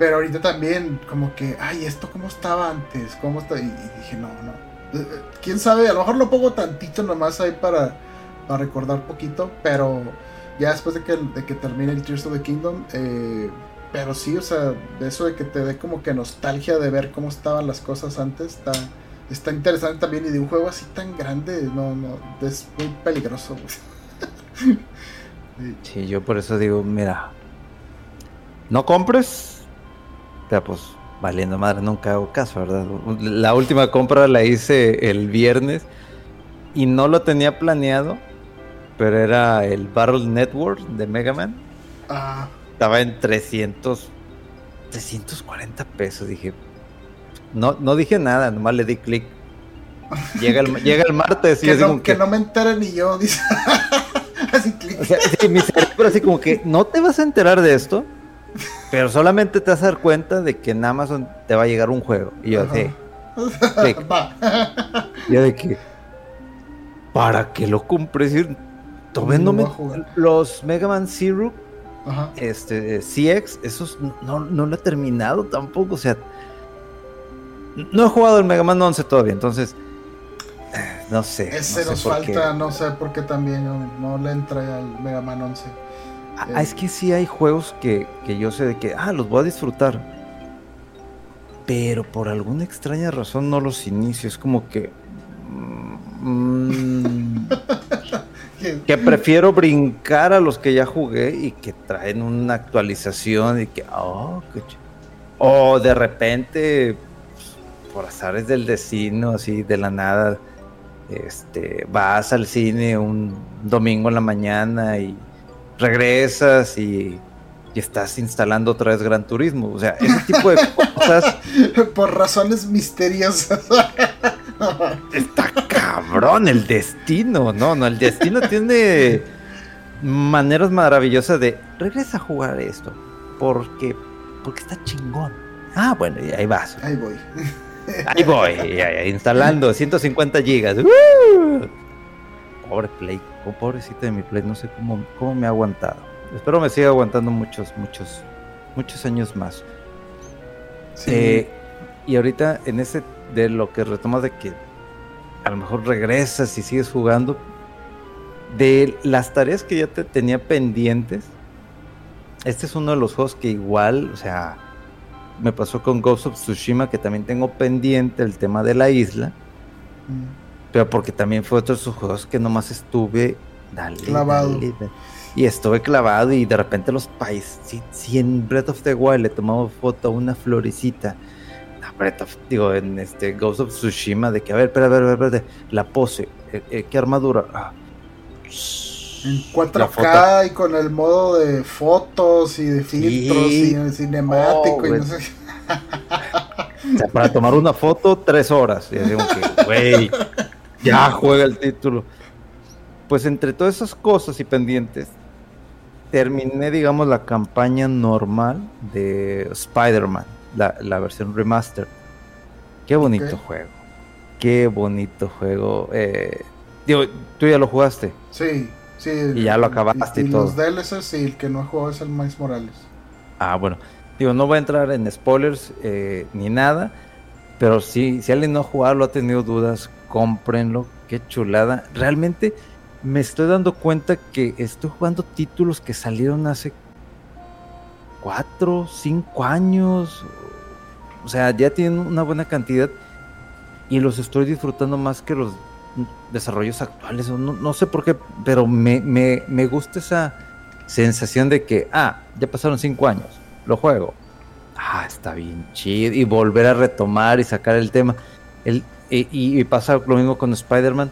Pero ahorita también, como que, ay, ¿esto cómo estaba antes? ¿Cómo está? Y, dije, no, no. Eh, eh, Quién sabe, a lo mejor lo pongo tantito nomás ahí para, para recordar poquito, pero ya después de que, de que termine el Tears of the Kingdom, eh, pero sí, o sea, eso de que te dé como que nostalgia de ver cómo estaban las cosas antes, está, está interesante también. Y de un juego así tan grande, no, no, es muy peligroso. Sí, yo por eso digo, mira, no compres, pero pues valiendo madre, nunca hago caso, ¿verdad? La última compra la hice el viernes y no lo tenía planeado, pero era el Battle Network de Mega Man. Ah, Estaba en 300, 340 pesos, dije. No, no dije nada, nomás le di clic. Llega el, llega el martes y que, así no, como que que- no me entere ni yo, dice. así clic. O sea, sí, mi cerebro así como que no te vas a enterar de esto, pero solamente te vas a dar cuenta de que en Amazon te va a llegar un juego. Y yo, Ajá. sí. clic. Va. Yo de que, ¿para qué lo compré? Si todavía no los Mega Man Zero, Ajá. este, CX, esos no, no lo he terminado tampoco. O sea, no he jugado el Mega Man 11 todavía, entonces, eh, no sé. Ese no sé nos por qué. falta, no sé por qué también no, no le entré al Mega Man 11. Ah, es que sí hay juegos que, que yo sé de que, ah, los voy a disfrutar. Pero por alguna extraña razón no los inicio. Es como que... mm, que prefiero brincar a los que ya jugué y que traen una actualización y que... Oh, qué o de repente, pues, por azares del destino, así de la nada, este, vas al cine un domingo en la mañana y regresas y, y estás instalando otra vez Gran Turismo. O sea, ese tipo de cosas por razones misteriosas. está cabrón el destino. No, no, el destino tiene maneras maravillosas de regresa a jugar esto porque porque está chingón. Ah, bueno, y ahí vas. Ahí voy. Ahí voy, instalando 150 gigas. ¡Uh! Pobre Play, oh, pobrecito de mi Play, no sé cómo, cómo me ha aguantado. Espero me siga aguantando muchos, muchos, muchos años más. Sí. Eh, y ahorita en ese de lo que retomas de que a lo mejor regresas y sigues jugando, de las tareas que ya te tenía pendientes, este es uno de los juegos que igual, o sea, me pasó con Ghost of Tsushima que también tengo pendiente el tema de la isla, Mm. Pero porque también fue otro de esos juegos que nomás estuve dale, Clavado. dale, dale. y estuve clavado y de repente los países, si, si en Breath of the Wild le tomamos foto a una florecita, no, Breath of- digo, en este Ghost of Tsushima, de que, a ver, espera, a ver, a ver, espérate, la pose, eh, eh, ¿qué armadura? Ah. En La foto. 4K y con el modo de fotos y de filtros Sí. y el cinemático Oh, y no sé. O sea, para tomar una foto, tres horas. Y como que, güey, ya juega el título. Pues entre todas esas cosas y pendientes, terminé, digamos, la campaña normal de Spider-Man, la, la versión remaster. Qué bonito juego. Qué bonito juego. Eh, digo, tú ya lo jugaste. Sí, sí. Y ya lo acabaste y los todo. DLCs y el que no jugó es el Miles Morales. Ah, bueno. Digo, no voy a entrar en spoilers eh, ni nada. Pero sí, si alguien no ha jugado, lo ha tenido dudas, cómprenlo. Qué chulada. Realmente me estoy dando cuenta que estoy jugando títulos que salieron hace cuatro, cinco años. O sea, ya tienen una buena cantidad. Y los estoy disfrutando más que los desarrollos actuales. No, no sé por qué, pero me, me, me gusta esa sensación de que, ah, ya pasaron cinco años, lo juego. Ah, está bien chido. Y volver a retomar y sacar el tema. El, y, y- y pasa lo mismo con Spider-Man.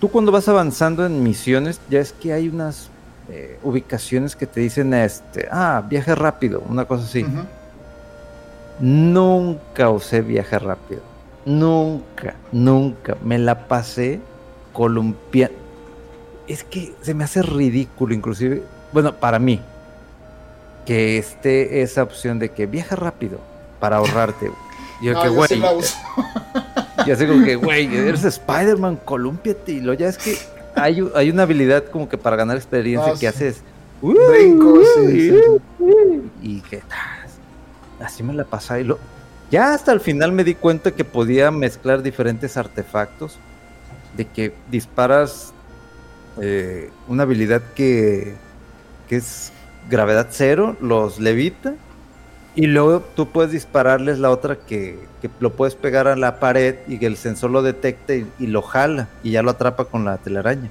Tú cuando vas avanzando en misiones, ya es que hay unas eh, ubicaciones que te dicen, este, ah, viaje rápido, una cosa así. Nunca usé viaje rápido. Nunca, nunca. Me la pasé columpiando. Es que se me hace ridículo, inclusive, bueno, para mí, que esté esa opción de que viaja rápido para ahorrarte. Yo No, que, güey, sí yo así como que, güey, eres Spider-Man, columpiate. Y lo ya es que hay, hay una habilidad como que para ganar experiencia Ah, que sí. haces. Brincos, sí, sí. Y que tas, así me la pasaba. Y lo, ya hasta el final me di cuenta que podía mezclar diferentes artefactos. De que disparas eh, una habilidad que, que es gravedad cero, los levita. Y luego tú puedes dispararles la otra que, que lo puedes pegar a la pared y que el sensor lo detecta y, y lo jala y ya lo atrapa con la telaraña.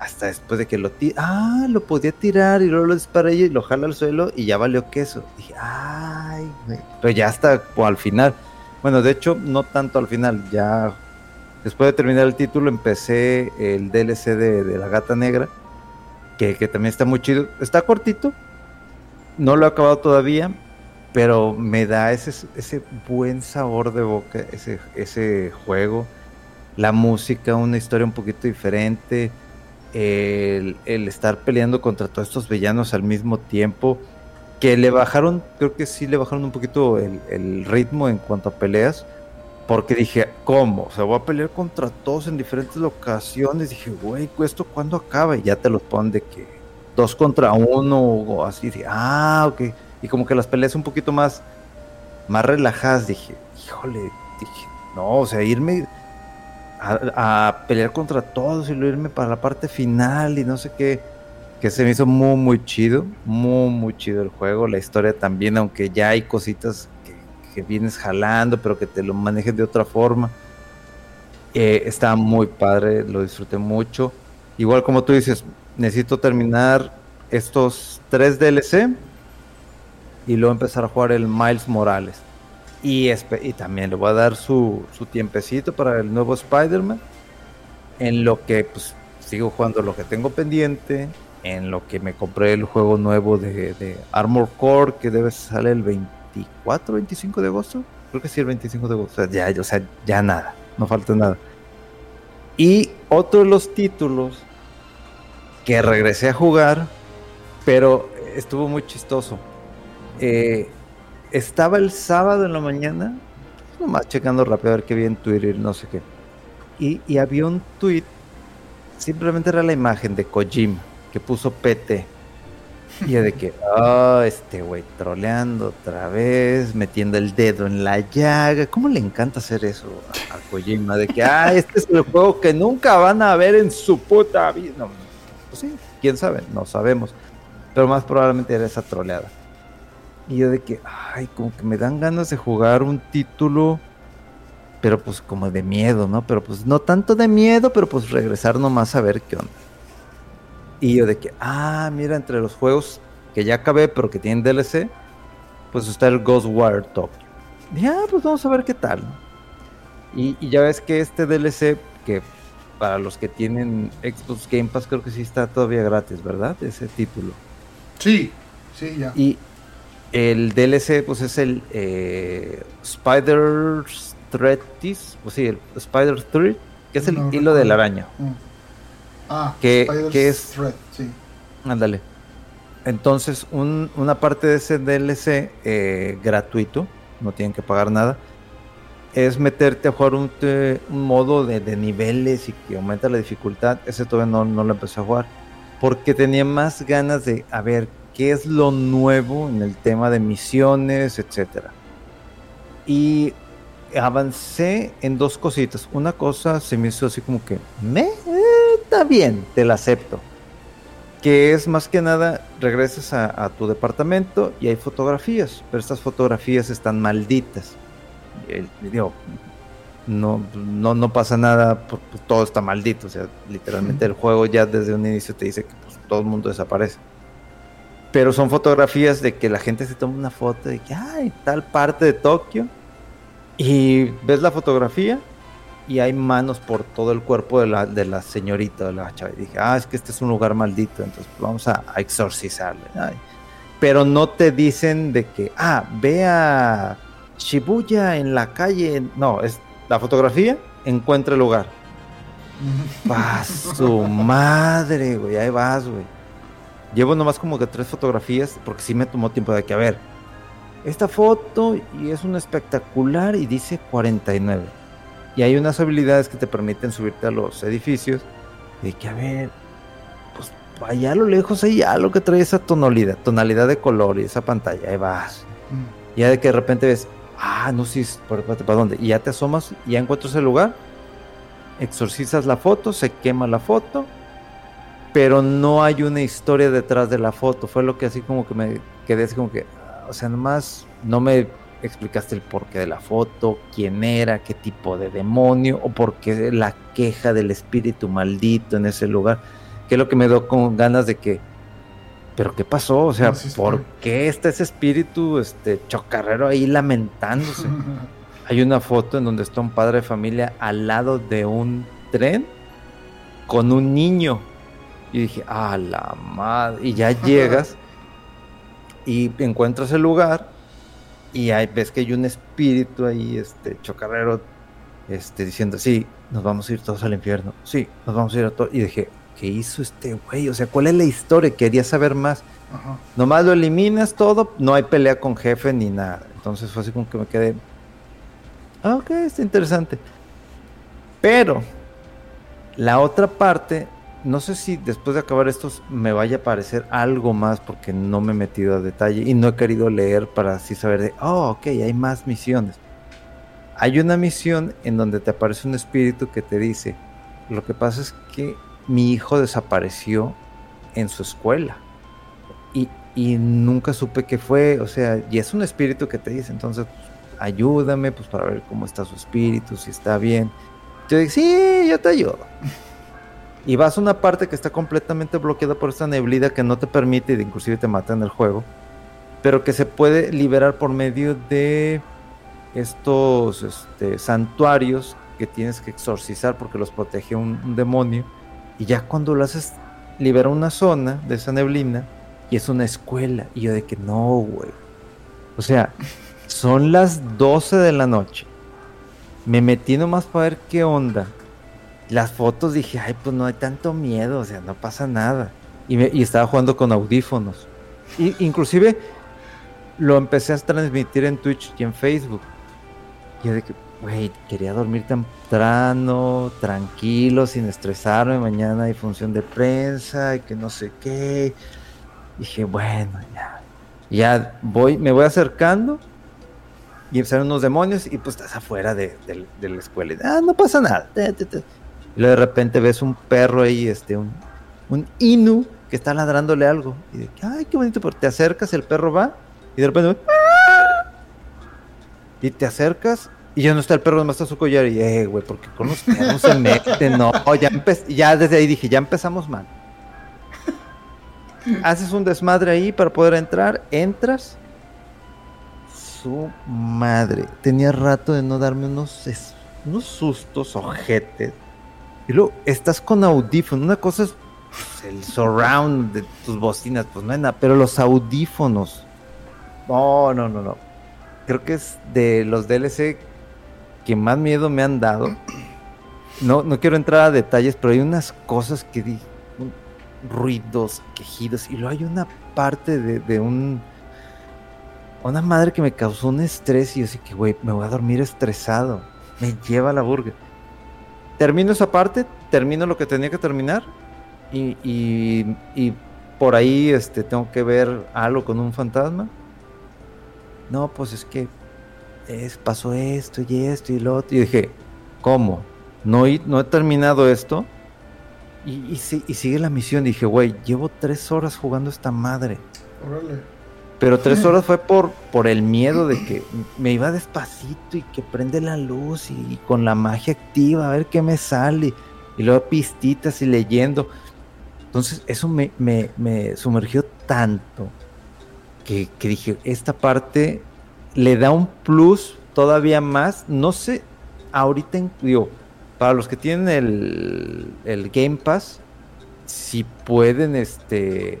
Hasta después de que lo tira. Ah, lo podía tirar y luego lo dispara y lo jala al suelo y ya valió queso. Dije, ay, güey. Pero ya hasta al final. Bueno, de hecho, no tanto al final. Ya después de terminar el título, empecé el DLC de, de La Gata Negra. Que, que también está muy chido. Está cortito. No lo he acabado todavía. Pero me da ese, ese buen sabor de boca, ese, ese juego. La música, una historia un poquito diferente. El, el estar peleando contra todos estos villanos al mismo tiempo. Que le bajaron, creo que sí le bajaron un poquito el, el ritmo en cuanto a peleas. Porque dije, ¿cómo? O sea, voy a pelear contra todos en diferentes locaciones. Dije, güey, ¿esto cuándo acaba? Y ya te los ponen de que dos contra uno o así. Dije, ah, ok. Y como que las peleas un poquito más, más relajadas. Dije, híjole, dije, no, o sea, irme a, a pelear contra todos y luego irme para la parte final y no sé qué. Que se me hizo muy, muy chido. Muy, muy chido el juego. La historia también, aunque ya hay cositas que, que vienes jalando, pero que te lo manejes de otra forma. Eh, está muy padre, lo disfruté mucho. Igual como tú dices, necesito terminar estos tres DLC y luego empezar a jugar el Miles Morales. Y, también le voy a dar su, su tiempecito para el nuevo Spider-Man. En lo que pues sigo jugando lo que tengo pendiente. En lo que me compré el juego nuevo de, de Armor Core que debe salir el 24, 25 de agosto. Creo que sí, el 25 de agosto. Ya, o sea, ya nada. No falta nada. Y otro de los títulos que regresé a jugar, pero estuvo muy chistoso. Eh, estaba el sábado en la mañana, nomás checando rápido a ver qué vi en Twitter, no sé qué. Y, y había un tweet, simplemente era la imagen de Kojima, que puso PT. Y de que, oh, este güey troleando otra vez, metiendo el dedo en la llaga. ¿Cómo le encanta hacer eso a, a Kojima? De que, ah, este es el juego que nunca van a ver en su puta vida. No, pues sí, quién sabe, no sabemos. Pero más probablemente era esa troleada. Y yo de que, ay, como que me dan ganas de jugar un título, pero pues como de miedo, ¿no? Pero pues no tanto de miedo, pero pues regresar nomás a ver qué onda. Y yo de que, ah, mira, entre los juegos que ya acabé, pero que tienen DLC, pues está el Ghostwire Tokyo. dije, ah, pues vamos a ver qué tal. Y, y ya ves que este DLC, que para los que tienen Xbox Game Pass, creo que sí está todavía gratis, ¿verdad? Ese título. Sí, sí, ya. Y el DLC, pues es el eh, Spider Threatis, pues sí, el Spider Thread, que es el No hilo de la araña. Mm. Ah, Que- que es- Thread, sí. Ándale. Entonces, un- una parte de ese DLC eh, gratuito, no tienen que pagar nada, es meterte a jugar un, te- un modo de, de niveles y que aumenta la dificultad. Ese todavía no, no lo empecé a jugar. Porque tenía más ganas de a ver qué es lo nuevo en el tema de misiones, etcétera. Y avancé en dos cositas. Una cosa se me hizo así como que, me, eh, está bien, te la acepto que es más que nada regresas a, a tu departamento y hay fotografías, pero estas fotografías están malditas. El- digo, no, no, no pasa nada, pues, todo está maldito, o sea, literalmente el juego ya desde un inicio te dice que pues, todo el mundo desaparece. Pero son fotografías de que la gente se toma una foto de que hay tal parte de Tokio y ves la fotografía y hay manos por todo el cuerpo de la, de la señorita, de la chava. Y dije, ah, es que este es un lugar maldito, entonces vamos a, a exorcizarle. Ay. Pero no te dicen de que, ah, ve a Shibuya en la calle. No, es la fotografía, encuentra el lugar. ¡Pa su madre, güey! Ahí vas, güey. Llevo nomás como que tres fotografías, porque sí me tomó tiempo de que, a ver, esta foto y es un espectacular y dice 49. Y hay unas habilidades que te permiten subirte a los edificios. De que, a ver, pues allá a lo lejos hay algo que trae esa tonalidad, tonalidad de color y esa pantalla. Ahí vas. Mm. Ya de que de repente ves, ah, no sé, sí, ¿para, para, para dónde? Y ya te asomas y ya encuentras el lugar. Exorcizas la foto, se quema la foto. Pero no hay una historia detrás de la foto. Fue lo que así como que me quedé así como que, o sea, nomás no me explicaste el porqué de la foto, quién era, qué tipo de demonio, o por qué la queja del espíritu maldito en ese lugar, que es lo que me dio con ganas de que, pero qué pasó, o sea, No. ¿por qué está ese espíritu, este chocarrero ahí lamentándose? Hay una foto en donde está un padre de familia al lado de un tren con un niño. Y dije, ah, la madre. Y ya llegas y encuentras el lugar y ahí ves que hay un espíritu ahí, este chocarrero, este diciendo, sí, nos vamos a ir todos al infierno. Sí, nos vamos a ir a todos. Y dije, ¿qué hizo este güey? O sea, ¿cuál es la historia? Quería saber más. Ajá. Nomás lo eliminas todo, no hay pelea con jefe ni nada. Entonces fue así como que me quedé. Ah, ok, está interesante. Pero la otra parte, no sé si después de acabar estos me vaya a aparecer algo más porque no me he metido a detalle y no he querido leer para así saber de, oh, ok, hay más misiones. Hay una misión en donde te aparece un espíritu que te dice, lo que pasa es que mi hijo desapareció en su escuela y, y nunca supe qué fue, o sea, y es un espíritu que te dice, entonces pues, ayúdame pues para ver cómo está su espíritu, si está bien. Yo digo, sí, yo te ayudo. Y vas a una parte que está completamente bloqueada por esta neblina que no te permite, inclusive te mata en el juego, pero que se puede liberar por medio de estos este, santuarios que tienes que exorcizar porque los protege un, un demonio. Y ya cuando lo haces, libera una zona de esa neblina y es una escuela. Y yo de que no, güey. O sea, son las 12 de la noche. Me metí nomás para ver qué onda. Las fotos dije, ay, pues no hay tanto miedo, o sea, no pasa nada. Y, me- y estaba jugando con audífonos. Y, inclusive lo empecé a transmitir en Twitch y en Facebook. Y yo de que, güey, quería dormir temprano, tranquilo, sin estresarme. Mañana hay función de prensa y que no sé qué. Dije, bueno, ya. Ya voy, me voy acercando y empezaron unos demonios y pues estás afuera de, de- de la escuela. Ah, no pasa nada. Y luego de repente ves un perro ahí, este, un, un inu que está ladrándole algo. Y de ay, qué bonito, porque te acercas, el perro va y de repente, ¡ah! y te acercas y ya no está el perro, nomás está su collar. Y, eh, güey, porque con los perros se meten, no. Ya, ya desde ahí dije, ya empezamos mal. Haces un desmadre ahí para poder entrar, entras. su madre. Tenía rato de no darme unos, unos sustos, ojetes. Y luego estás con audífonos. Una cosa es pues, el surround de tus bocinas, pues no hay nada. Pero los audífonos. No, no, no, no. Creo que es de los DLC que más miedo me han dado. No, no quiero entrar a detalles, pero hay unas cosas que di ruidos, quejidos, y luego hay una parte de, de un una madre que me causó un estrés y yo así que, güey, me voy a dormir estresado. Me lleva a la burger. Termino esa parte, termino lo que tenía que terminar y, y- y por ahí este, tengo que ver algo con un fantasma. No, pues es que es, pasó esto y esto y lo otro. Y dije, ¿cómo? No, no he terminado esto. Y, y y sigue la misión. Dije, güey, llevo tres horas jugando esta madre. Órale. Pero tres horas fue por, por el miedo de que me iba despacito y que prende la luz y, con la magia activa, a ver qué me sale. Y luego pistitas y leyendo. Entonces eso me, me- me sumergió tanto que, que dije, esta parte le da un plus todavía más. No sé, ahorita, en- digo, para los que tienen el, el Game Pass, si pueden este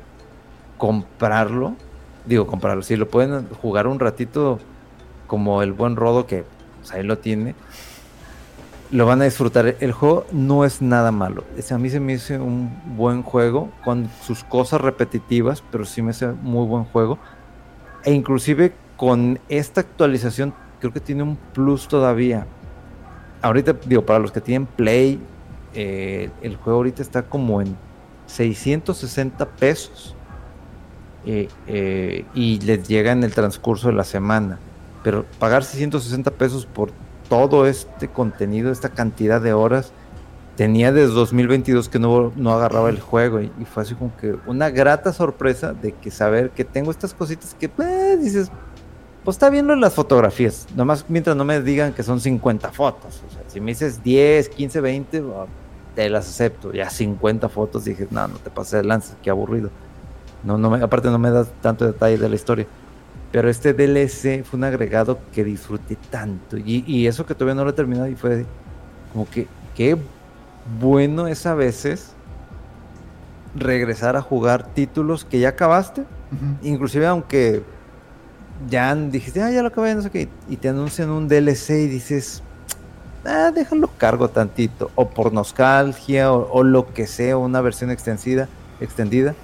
comprarlo, digo comprarlo, si lo pueden jugar un ratito como el buen Rodo que ahí lo tiene, lo van a disfrutar. El juego no es nada malo. Es- A mí se me hizo un buen juego con sus cosas repetitivas, pero sí me hace muy buen juego. E inclusive con esta actualización creo que tiene un plus todavía. Ahorita, digo, para los que tienen Play, eh, el juego ahorita está como en 660 pesos. Eh, eh, y les llega en el transcurso de la semana. Pero pagar 660 pesos por todo este contenido, esta cantidad de horas, tenía desde 2022 que no, no agarraba el juego y, y fue así como que una grata sorpresa de que saber que tengo estas cositas que pues, dices, pues está de las fotografías, nomás mientras no me digan que son 50 fotos, o sea, si me dices 10, 15, 20, oh, te las acepto, ya 50 fotos dije, no, no te pases de lanza, qué aburrido. No, no me, aparte no me das tanto detalle de la historia. Pero este DLC fue un agregado que disfruté tanto. Y, y eso que todavía no lo he terminado y fue como que qué bueno es a veces regresar a jugar títulos que ya acabaste. Ujú. Inclusive aunque ya dijiste, ah, ya lo acabé, no sé qué. Y te anuncian un DLC y dices, ah, déjalo cargo tantito. O por nostalgia o, o lo que sea, una versión extendida. extendida.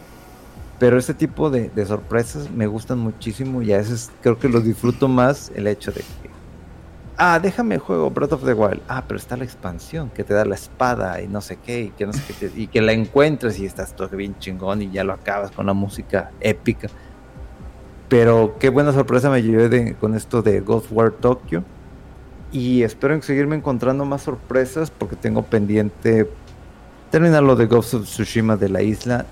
Pero este tipo de, sorpresas me gustan muchísimo y a veces creo que los disfruto más el hecho de que, ah, déjame juego Breath of the Wild. Ah, pero está la expansión que te da la espada y no sé qué, y que, no sé qué te- y que la encuentres y estás todo bien chingón y ya lo acabas con la música épica. Pero qué buena sorpresa me llevé con esto de Ghost War Tokyo. Y espero seguirme encontrando más sorpresas porque tengo pendiente terminar lo de Ghost of Tsushima de la isla.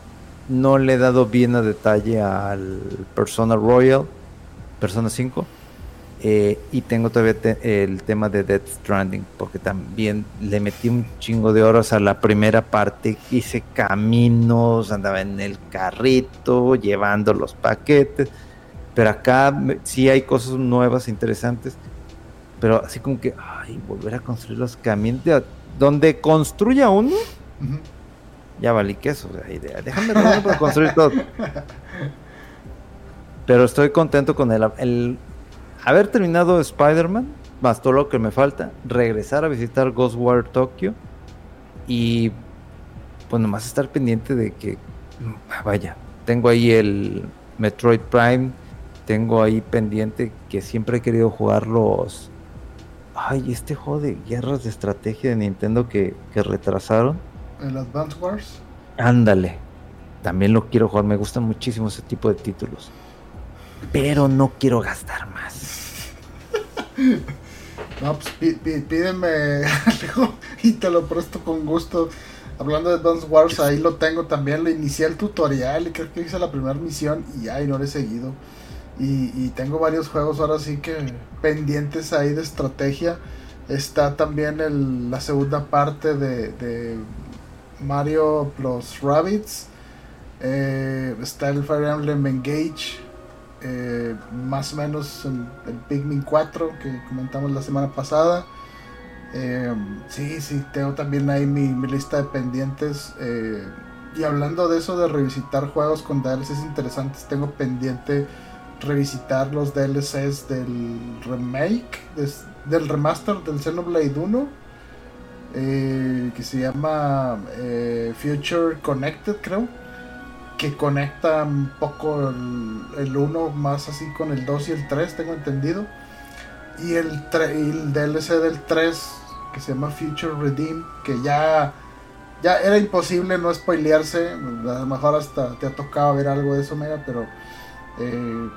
No le he dado bien a detalle al Persona Royal, Persona 5. eh, y tengo todavía el tema de Death Stranding, porque también le metí un chingo de horas a la primera parte. Hice caminos, andaba en el carrito, llevando los paquetes. Pero acá sí hay cosas nuevas, interesantes. Pero así como que, ay, volver a construir los caminos. de- Donde construya uno, Ujú. Ya valí queso. idea. Déjame robar para construir todo. Pero estoy contento con el, haber terminado Spider-Man, más todo lo que me falta, regresar a visitar Ghost War Tokyo y pues nomás estar pendiente de que, mm, vaya, tengo ahí el Metroid Prime, tengo ahí pendiente que siempre he querido jugar los... Ay, este juego de guerras de estrategia de Nintendo que, que retrasaron. El Advance Wars. Ándale. También lo quiero jugar. Me gustan muchísimo ese tipo de títulos. Pero no quiero gastar más. No, pues pídeme algo y te lo presto con gusto. Hablando de Advance Wars, ahí lo tengo también. Le inicié el tutorial y creo que hice la primera misión y ay, no le he seguido. Y, y tengo varios juegos ahora sí que pendientes ahí de estrategia. Está también el- la segunda parte de, de Mario plus Rabbits. Eh, está el Fire Emblem Engage. eh, más o menos el, el, Pikmin 4 que comentamos la semana pasada. Eh, sí, sí, tengo también ahí mi, mi lista de pendientes. Eh, y hablando de eso de revisitar juegos con DLCs interesantes, tengo pendiente revisitar los DLCs del remake, del remaster del Xenoblade 1, eh, que se llama eh, Future Connected, creo, que conecta un poco el, 1 más así con el 2 y el 3, tengo entendido. Y el, el DLC del 3, que se llama Future Redeem, que ya ya era imposible no spoilearse. A lo mejor hasta te ha tocado ver algo de eso, Mega, pero eh,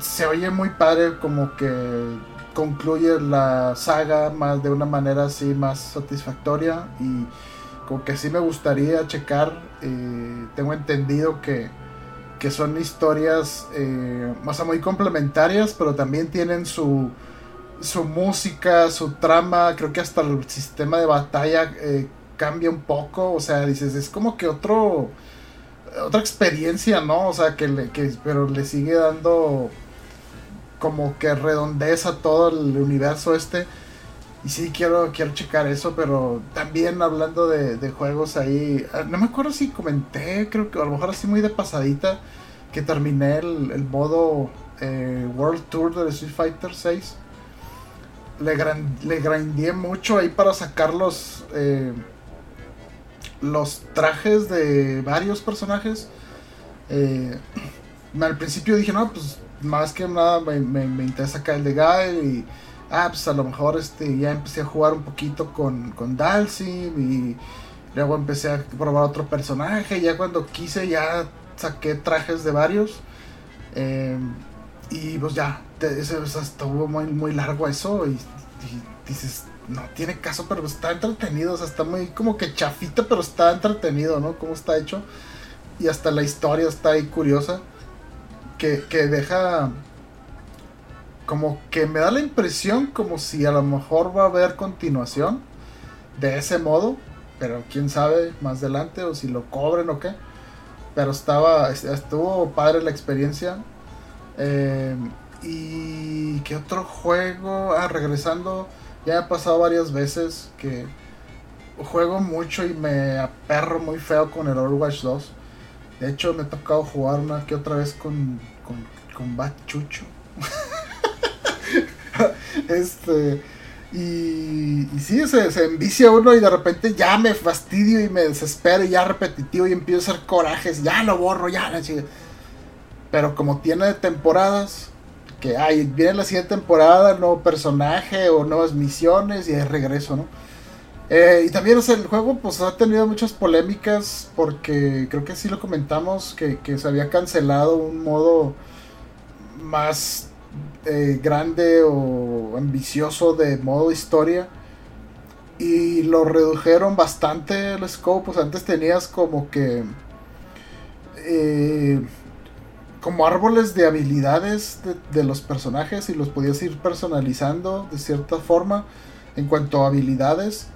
se oye muy padre como que concluye la saga más de una manera así más satisfactoria y como que sí me gustaría checar. Eh, tengo entendido que, que son historias eh, más muy complementarias, pero también tienen su, su música, su trama, creo que hasta el sistema de batalla eh, cambia un poco, o sea, dices, es como que otro otra experiencia, ¿no? O sea, que le que pero le sigue dando como que redondeza todo el universo este. Y sí, quiero, quiero checar eso, pero también hablando de, juegos ahí, ah, no me acuerdo si comenté, creo que a lo mejor así muy de pasadita, que terminé el, modo eh, World Tour de Street Fighter 6. Le, gran, le grindé mucho ahí para sacar los, eh, los trajes de varios personajes. Eh, al principio dije, no, pues más que nada me, me, interesa acá el de Guy y ah, pues a lo mejor este, ya empecé a jugar un poquito con, con Dalsim y luego empecé a probar otro personaje. Ya cuando quise ya saqué trajes de varios. Eh, y pues ya, estuvo muy, muy largo eso y dices, no tiene caso, pero está entretenido. O sea, está muy como que chafita, pero está entretenido, ¿no? Cómo está hecho. Y hasta la historia está ahí curiosa. Que, que deja. Como que me da la impresión como si a lo mejor va a haber continuación. De ese modo. Pero quién sabe más adelante o si lo cobren o qué. Pero estaba. Estuvo padre la experiencia. Eh, y. ¿Qué otro juego? Ah, regresando ya ha pasado varias veces que juego mucho y me aperro muy feo con el Overwatch 2. De hecho, me ha tocado jugar una que otra vez con, con, con Chucho. este. Y, sí, se, se, envicia uno y de repente ya me fastidio y me desespero y ya repetitivo y empiezo a hacer corajes, ya lo borro, ya la Pero como tiene temporadas, que hay, viene la siguiente temporada, nuevo personaje o nuevas misiones y de regreso, ¿no? Eh, y también, o sea, el juego pues ha tenido muchas polémicas porque creo que sí lo comentamos, que, se había cancelado un modo más eh, grande o ambicioso de modo historia y lo redujeron bastante el scope, antes tenías como que... Eh, como árboles de habilidades de, los personajes y los podías ir personalizando de cierta forma en cuanto a habilidades.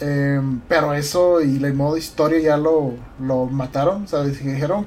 Em, pero eso y el modo historia ya lo, lo mataron, ¿sabes? Y dijeron.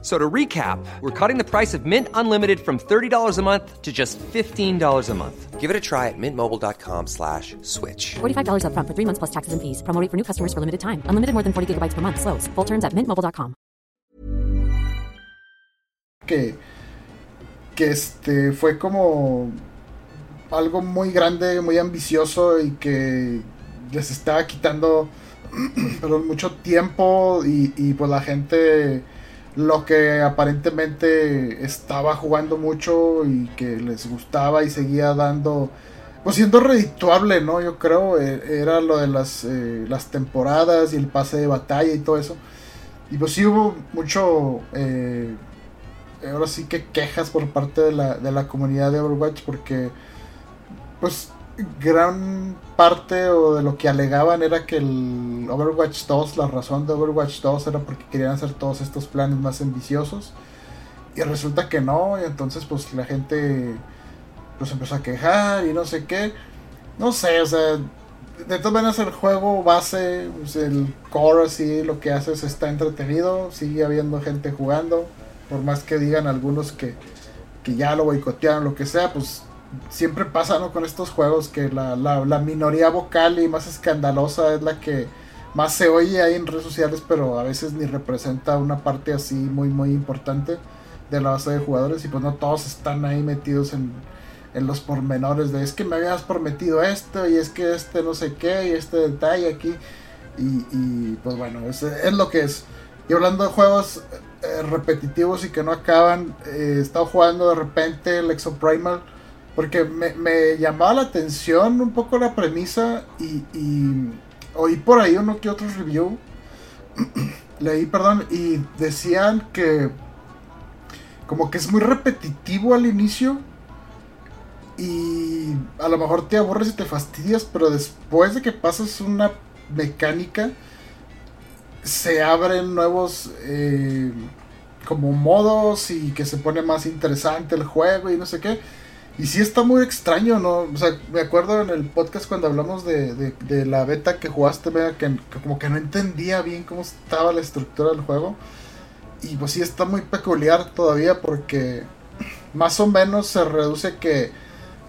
So to recap, we're cutting the price of Mint Unlimited from $30 a month to just $15 a month. Give it a try at mintmobile.com slash switch. $45 up front for three months plus taxes and fees. Promo for new customers for limited time. Unlimited more than 40 gigabytes per month. Slows. Full terms at mintmobile.com. Que, que este fue como algo muy grande, muy ambicioso y que les estaba quitando pero mucho tiempo y, y pues la gente lo que aparentemente estaba jugando mucho y que les gustaba y seguía dando pues siendo redituable no yo creo e, era lo de las eh, las temporadas y el pase de batalla y todo eso. Y pues sí hubo mucho eh, ahora sí que quejas por parte de la, de la comunidad de Overwatch porque pues gran parte o de lo que alegaban era que el Overwatch 2, la razón de Overwatch 2 era porque querían hacer todos estos planes más ambiciosos. Y resulta que no, y entonces pues la gente pues empezó a quejar y no sé qué. No sé, o sea, de todas maneras el juego base, pues, el core así, lo que haces está entretenido, sigue habiendo gente jugando, por más que digan algunos que, que ya lo boicotearon, lo que sea, pues siempre pasa ¿no? con estos juegos que la, la, minoría vocal y más escandalosa es la que más se oye ahí en redes sociales, pero a veces ni representa una parte así muy muy importante de la base de jugadores y pues no todos están ahí metidos en en los pormenores de es que me habías prometido esto y es que este no sé qué y este detalle aquí y, pues bueno, es, es, lo que es. Y hablando de juegos eh, repetitivos y que no acaban, eh, he estado jugando de repente el Exo Primal porque me, me, llamaba la atención un poco la premisa y, y oí por ahí uno que otro review, leí, perdón, y decían que como que es muy repetitivo al inicio y a lo mejor te aburres y te fastidias, pero después de que pasas una mecánica, se abren nuevos eh, como modos y que se pone más interesante el juego y no sé qué. Y sí está muy extraño, ¿no? O sea, me acuerdo en el podcast cuando hablamos de, de, la beta que jugaste, que, que, como que no entendía bien cómo estaba la estructura del juego. Y pues sí está muy peculiar todavía porque más o menos se reduce que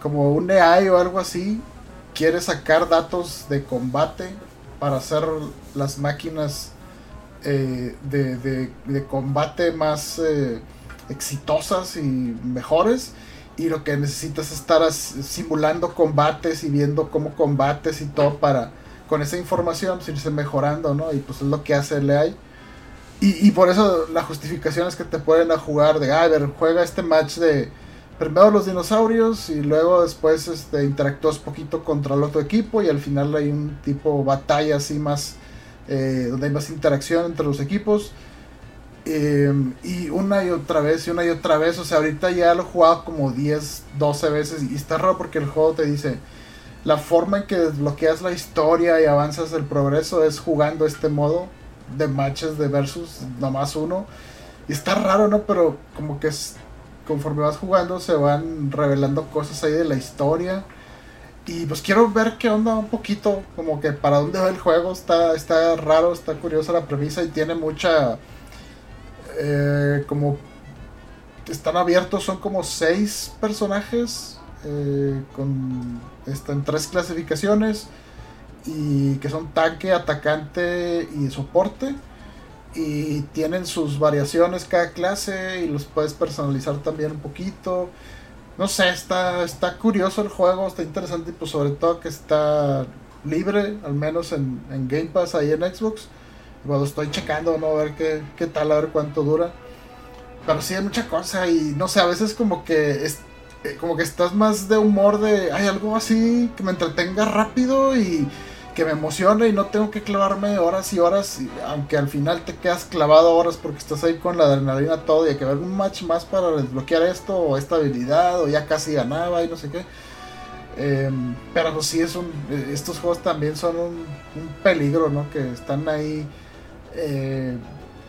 como un AI o algo así, quiere sacar datos de combate para hacer las máquinas eh, de, combate más eh, exitosas y mejores. Y lo que necesitas es estar simulando combates y viendo cómo combates y todo para con esa información pues, irse mejorando, ¿no? Y pues es lo que hace el AI. Y, y por eso la justificación es que te pueden jugar de, ah, a ver, juega este match de primero los dinosaurios y luego después este, interactúas poquito contra el otro equipo y al final hay un tipo batalla así más, eh, donde hay más interacción entre los equipos. Em, y una y otra vez y una y otra vez, o sea, ahorita ya lo he jugado como 10, 12 veces y está raro porque el juego te dice, la forma en que desbloqueas la historia y avanzas el progreso es jugando este modo de matches de versus, nomás uno. Y está raro, ¿no? Pero como que es conforme vas jugando se van revelando cosas ahí de la historia. Y pues quiero ver qué onda un poquito, como que para dónde va el juego. Está, está raro, está curiosa la premisa y tiene mucha... Eh, como... Están abiertos, son como seis personajes. Eh, con, están tres clasificaciones. Y que son tanque, atacante y soporte y tienen sus variaciones cada clase y los puedes personalizar también un poquito. No sé, está, está curioso el juego, está interesante y pues sobre todo que está libre, al menos en, Game Pass ahí en Xbox. Bueno, estoy checando, ¿no? A ver qué, qué tal, a ver cuánto dura. Pero sí hay mucha cosa y no sé, a veces como que es, eh, como que estás más de humor de, hay algo así que me entretenga rápido y que me emociona y no tengo que clavarme horas y horas, aunque al final te quedas clavado horas porque estás ahí con la adrenalina todo y hay que ver un match más para desbloquear esto o esta habilidad o ya casi ganaba y no sé qué. Em, pero sí, es un, estos juegos también son un, peligro, ¿no? Que están ahí eh,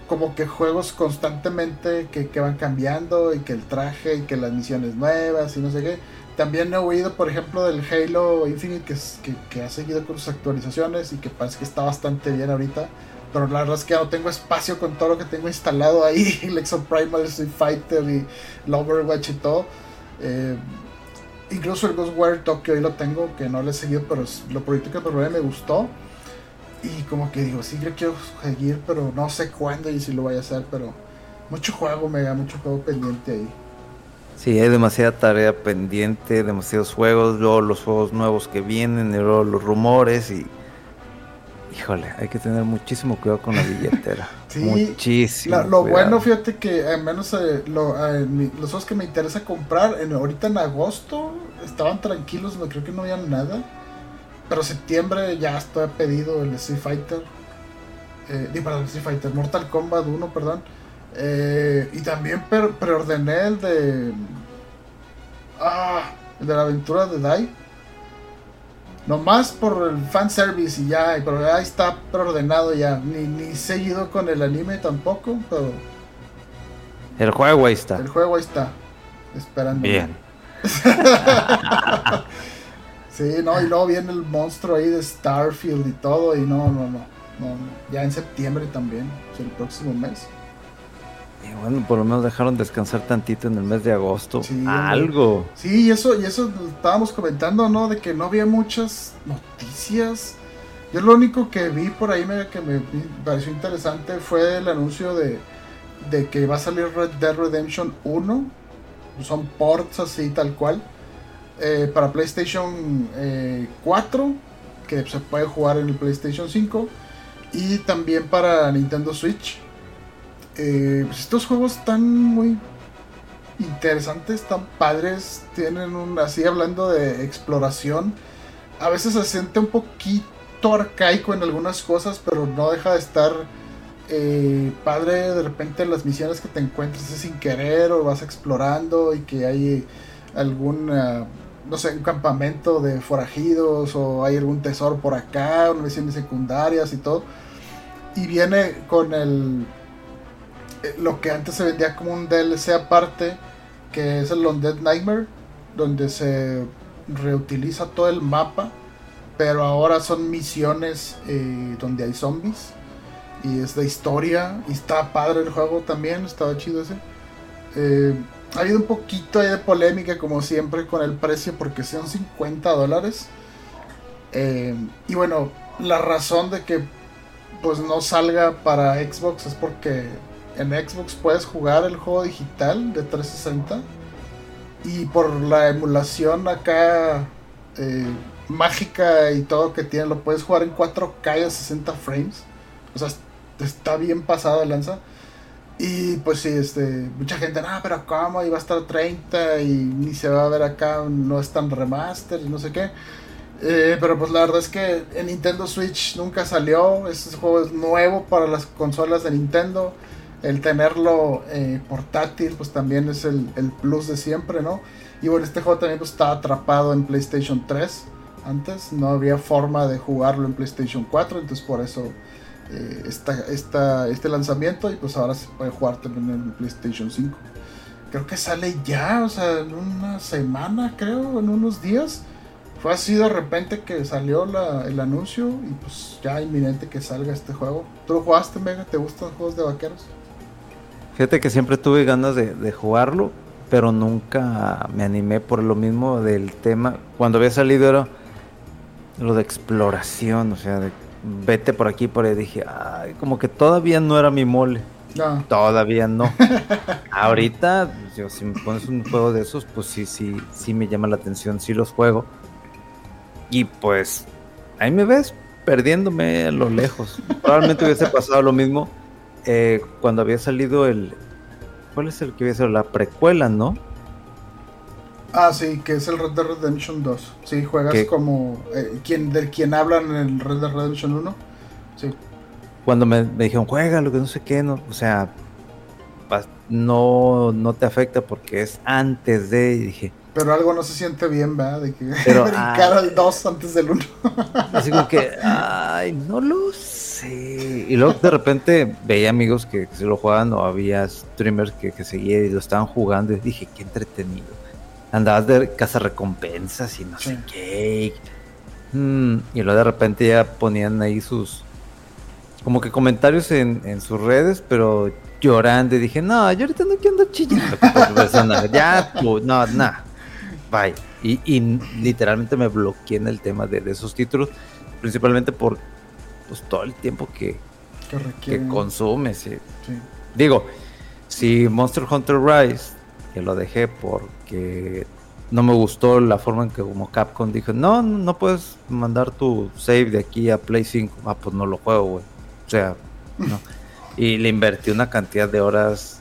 como que juegos constantemente que, que van cambiando y que el traje y que las misiones nuevas y no sé qué también he oído, por ejemplo, del Halo Infinite que, que, ha seguido con sus actualizaciones y que parece que está bastante bien ahorita. Pero la verdad es que no tengo espacio con todo lo que tengo instalado ahí. El Exo Primal, Street Fighter y el Overwatch y todo. Eh, incluso el Ghostwire Tokyo ahí lo tengo, que no lo he seguido, pero lo proyecto que probé me gustó. Y como que digo, sí, yo quiero seguir, pero no sé cuándo y si lo voy a hacer, pero mucho juego, me da mucho juego pendiente ahí. Sí, hay demasiada tarea pendiente, demasiados juegos, luego los juegos nuevos que vienen, y luego los rumores y... Híjole, hay que tener muchísimo cuidado con la billetera. sí, muchísimo. lo bueno, fíjate que al menos eh, eh, los juegos que me interesa comprar, en, ahorita en agosto, estaban tranquilos, no creo que no había nada. Pero septiembre ya estoy pedido el Street Fighter. Eh, perdón, Street Fighter, Mortal Kombat 1, perdón. Eh, y también preordené el de. Ah, el de la aventura de Dai. Nomás por el fanservice y ya, pero ahí está preordenado ya. Ni, ni seguido con el anime tampoco, pero El juego ahí está. el juego ahí está. Esperando. Bien. Sí, no, y luego viene el monstruo ahí de Starfield y todo, y no, no, no. no. Ya en septiembre también, o sea, el próximo mes. Y bueno, por lo menos dejaron descansar tantito en el mes de agosto. Sí. Algo. Sí, y eso, y eso estábamos comentando, ¿no? De que no había muchas noticias. Yo lo único que vi por ahí me- que me pareció interesante fue el anuncio de, de que va a salir Red Dead Redemption 1. Son ports así, tal cual. Eh, para PlayStation eh, 4, que se puede jugar en el PlayStation 5. Y también para Nintendo Switch. Eh, pues estos juegos están muy interesantes, tan padres. Tienen un. Así hablando de exploración. A veces se siente un poquito arcaico en algunas cosas, pero no deja de estar eh, padre. De repente las misiones que te encuentras es sin querer o vas explorando y que hay algún. No sé, un campamento de forajidos o hay algún tesoro por acá, unas misiones secundarias y todo. Y viene con el eh, lo que antes se vendía como un DLC aparte, que es el Undead Nightmare, donde se reutiliza todo el mapa, pero ahora son misiones eh, donde hay zombies y es de historia y está padre el juego también, estaba chido ese. Eh, ha habido un poquito de polémica como siempre con el precio porque son 50 dólares. Eh, y bueno, la razón de que pues no salga para Xbox es porque en Xbox puedes jugar el juego digital de 360 y por la emulación acá eh, mágica y todo que tiene lo puedes jugar en 4K a 60 frames. O sea, está bien pasado de lanza. Y pues sí, este, mucha gente, no, pero ¿cómo? Va a estar 30 y ni se va a ver acá, no es tan remaster y no sé qué. Eh, pero pues la verdad es que en Nintendo Switch nunca salió. Este juego es nuevo para las consolas de Nintendo. El tenerlo eh, portátil pues también es el, el plus de siempre, ¿no? Y bueno, este juego también pues, estaba atrapado en PlayStation 3 antes. No había forma de jugarlo en PlayStation 4. Entonces por eso eh, esta, este lanzamiento. Y pues ahora se puede jugar también en PlayStation 5. Creo que sale ya, o sea, en una semana, creo, en unos días. Fue así de repente que salió la- el anuncio y pues ya inminente que salga este juego. ¿Tú lo jugaste, Mega? ¿Te gustan juegos de vaqueros? Fíjate que siempre tuve ganas de, de jugarlo, pero nunca me animé por lo mismo del tema. Cuando había salido era lo de exploración, o sea, de vete por aquí, por ahí. Dije, ay, como que todavía no era mi mole. No. Todavía no. Ahorita, yo, si me pones un juego de esos, pues sí, sí, sí me llama la atención, sí los juego. Y pues, ahí me ves perdiéndome a lo lejos. Probablemente hubiese pasado lo mismo eh, cuando había salido el. ¿Cuál es el que sido? La precuela, ¿no? Ah, sí, que es el Red Dead Redemption 2. Sí, juegas ¿Qué? como eh, quien, del quien hablan en el Red Dead Redemption 1. Sí. Cuando me, me dijeron, juega lo que no sé qué, no, o sea, no, no te afecta porque es antes de. Y dije, Pero algo no se siente bien, ¿verdad? De que Pero, brincar ah, al 2 antes del 1. Así como que, ay, no lo sé. Y luego de repente veía amigos que, que se lo jugaban o había streamers que, que seguían y lo estaban jugando y dije, qué entretenido. Andabas de recompensas y no sé qué. Mm, y luego de repente ya ponían ahí sus, como que comentarios en, en sus redes, pero llorando y dije, no, yo ahorita no quiero andar chillando con esta persona. Ya, no, nada. Bye. Y, y literalmente me bloqueé en el tema de, de esos títulos, principalmente por pues, todo el tiempo que, que que requiere. consume. sí. Sí. Digo, si Monster Hunter Rise, que lo dejé porque no me gustó la forma en que como Capcom dijo, no, no puedes mandar tu save de aquí a Play 5. Ah, pues no lo juego, güey. O sea, no. Y le invertí una cantidad de horas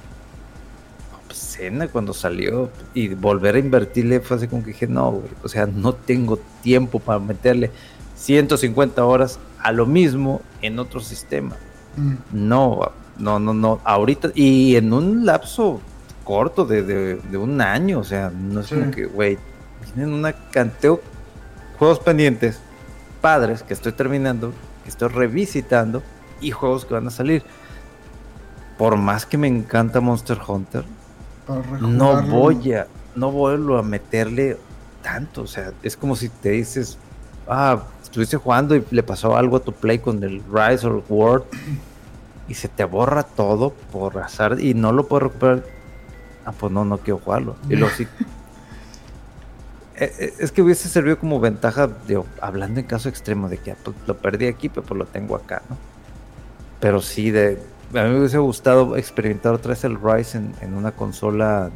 obscena cuando salió. Y volver a invertirle fue así como que dije, no, güey. O sea, no tengo tiempo para meterle 150 horas a lo mismo en otro sistema. Mm. No, no, no, no. Ahorita, y en un lapso corto de, de- de un año, o sea, no es Sí. como que, güey, tienen una de juegos pendientes padres que estoy terminando, que estoy revisitando y juegos que van a salir. Por más que me encanta Monster Hunter, no voy a, no vuelvo a meterle tanto. O sea, es como si te dices, ah, estuviste jugando y le pasó algo a tu play con el Rise or World y se te borra todo por azar y no lo puedo recuperar. Ah, pues no, no quiero jugarlo. Y luego sí. Eh, eh, Es que hubiese servido como ventaja, digo, hablando en caso extremo, de que ah, pues, lo perdí aquí, pero pues lo tengo acá, ¿no? Pero sí, de, a mí me hubiese gustado experimentar otra vez el Rise en, en una consola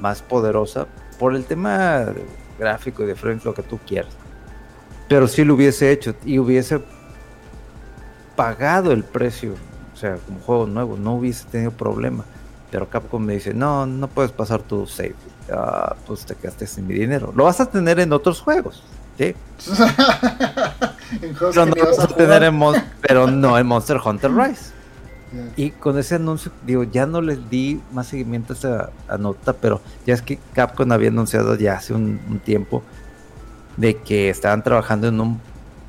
más poderosa por el tema gráfico y de frames, lo que tú quieras. Pero sí lo hubiese hecho y hubiese pagado el precio, o sea, como juego nuevo, no hubiese tenido problema. Pero Capcom me dice, no, no puedes pasar tu save. Ah, pues te quedaste sin mi dinero. Lo vas a tener en otros juegos, ¿sí? Pero no lo vas a tener en Mon- pero no en Monster Hunter Rise. Y con ese anuncio, digo, ya no les di más seguimiento a esa a nota, pero ya es que Capcom había anunciado ya hace un, un tiempo de que estaban trabajando en un,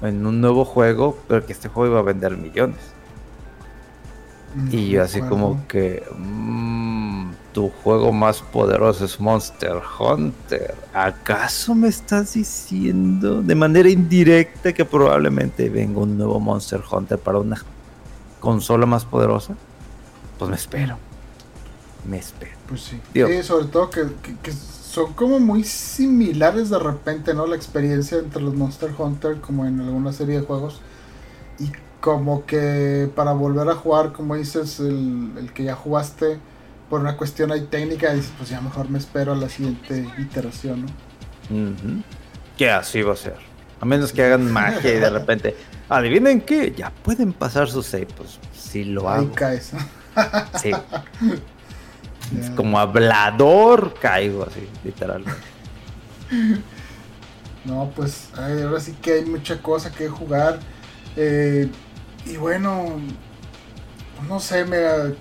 en un nuevo juego, pero que este juego iba a vender millones. Y yo así como que, mm, tu juego más poderoso es Monster Hunter. ¿Acaso me estás diciendo de manera indirecta que probablemente venga un nuevo Monster Hunter para una consola más poderosa? Pues me espero. Me espero. Pues sí. Digo- Sí, sobre todo que, que- que son como muy similares de repente, ¿no? La experiencia entre los Monster Hunter como en alguna serie de juegos. Y como que para volver a jugar, como dices, el, el que ya jugaste, por una cuestión ahí técnica, dices, pues ya mejor me espero a la siguiente iteración, ¿no? Que así va a ser. A menos que hagan magia y de repente, adivinen qué, ya pueden pasar su save. Pues sí lo Ahí hago. caes. Sí. Ya. Como hablador caigo así, literalmente. No, pues ay, ahora sí que hay mucha cosa que jugar. Eh, y bueno, no sé, mira,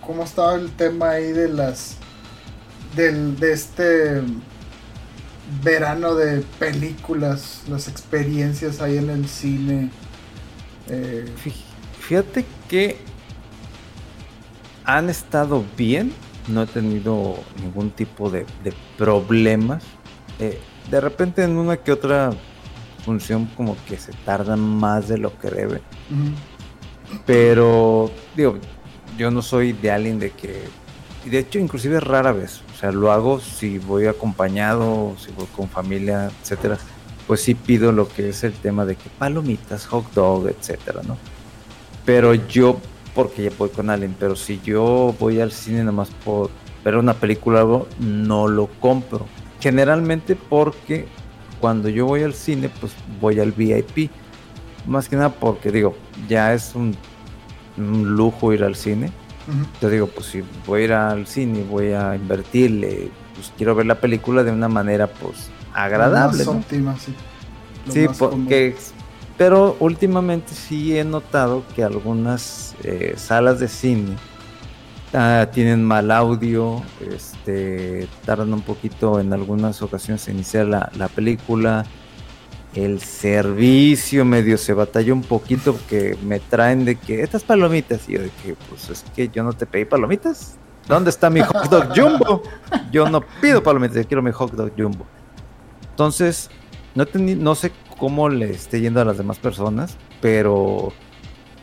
cómo estaba el tema ahí de las. Del, de este verano de películas, las experiencias ahí en el cine. Eh, Fí- Fíjate que han estado bien, no he tenido ningún tipo de, de problemas. Eh, de repente en una que otra función como que se tarda más de lo que debe. Pero, digo, yo no soy de alguien de que... y De hecho, inclusive rara vez. O sea, lo hago si voy acompañado, si voy con familia, etcétera. Pues sí pido lo que es el tema de que palomitas, hot dog, etcétera, ¿no? Pero yo, porque ya voy con alguien, pero si yo voy al cine nada más por ver una película o algo, no lo compro. Generalmente porque cuando yo voy al cine, pues voy al VIP. Más que nada porque digo, ya es un, un lujo ir al cine. ujú. Yo digo, pues si voy a ir al cine, voy a invertirle, pues quiero ver la película de una manera pues agradable. Más ¿no? óptima, sí. Lo Sí, más porque... Pero últimamente sí he notado que algunas eh, salas de cine ah, tienen mal audio, este, tardan un poquito en algunas ocasiones en iniciar la, la película. El servicio medio se batalla un poquito porque me traen de que estas palomitas y yo de que pues es que yo no te pedí palomitas. ¿Dónde está mi hot dog jumbo? Yo no pido palomitas, yo quiero mi hot dog jumbo. Entonces, no, no sé cómo le esté yendo a las demás personas, pero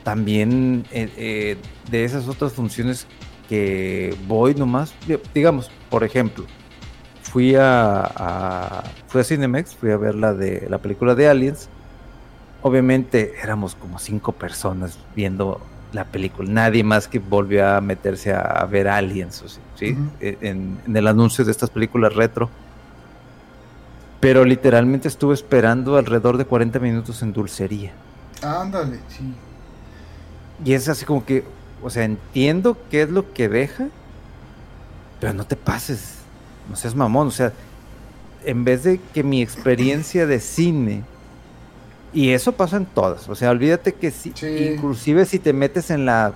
también eh, eh, de esas otras funciones que voy nomás, di- digamos, por ejemplo, fui a, a- fui a Cinemex, fui a ver la de la película de Aliens. Obviamente éramos como cinco personas viendo la película, nadie más que volvió a meterse a, a ver Aliens, sí, en, en el anuncio de estas películas retro. Pero literalmente estuve esperando alrededor de 40 minutos en dulcería. Ándale, sí. Y es así como que, o sea, entiendo qué es lo que deja, pero no te pases, no seas mamón, o sea, en vez de que mi experiencia de cine, y eso pasa en todas, o sea, olvídate que si, Sí. inclusive si te metes en la,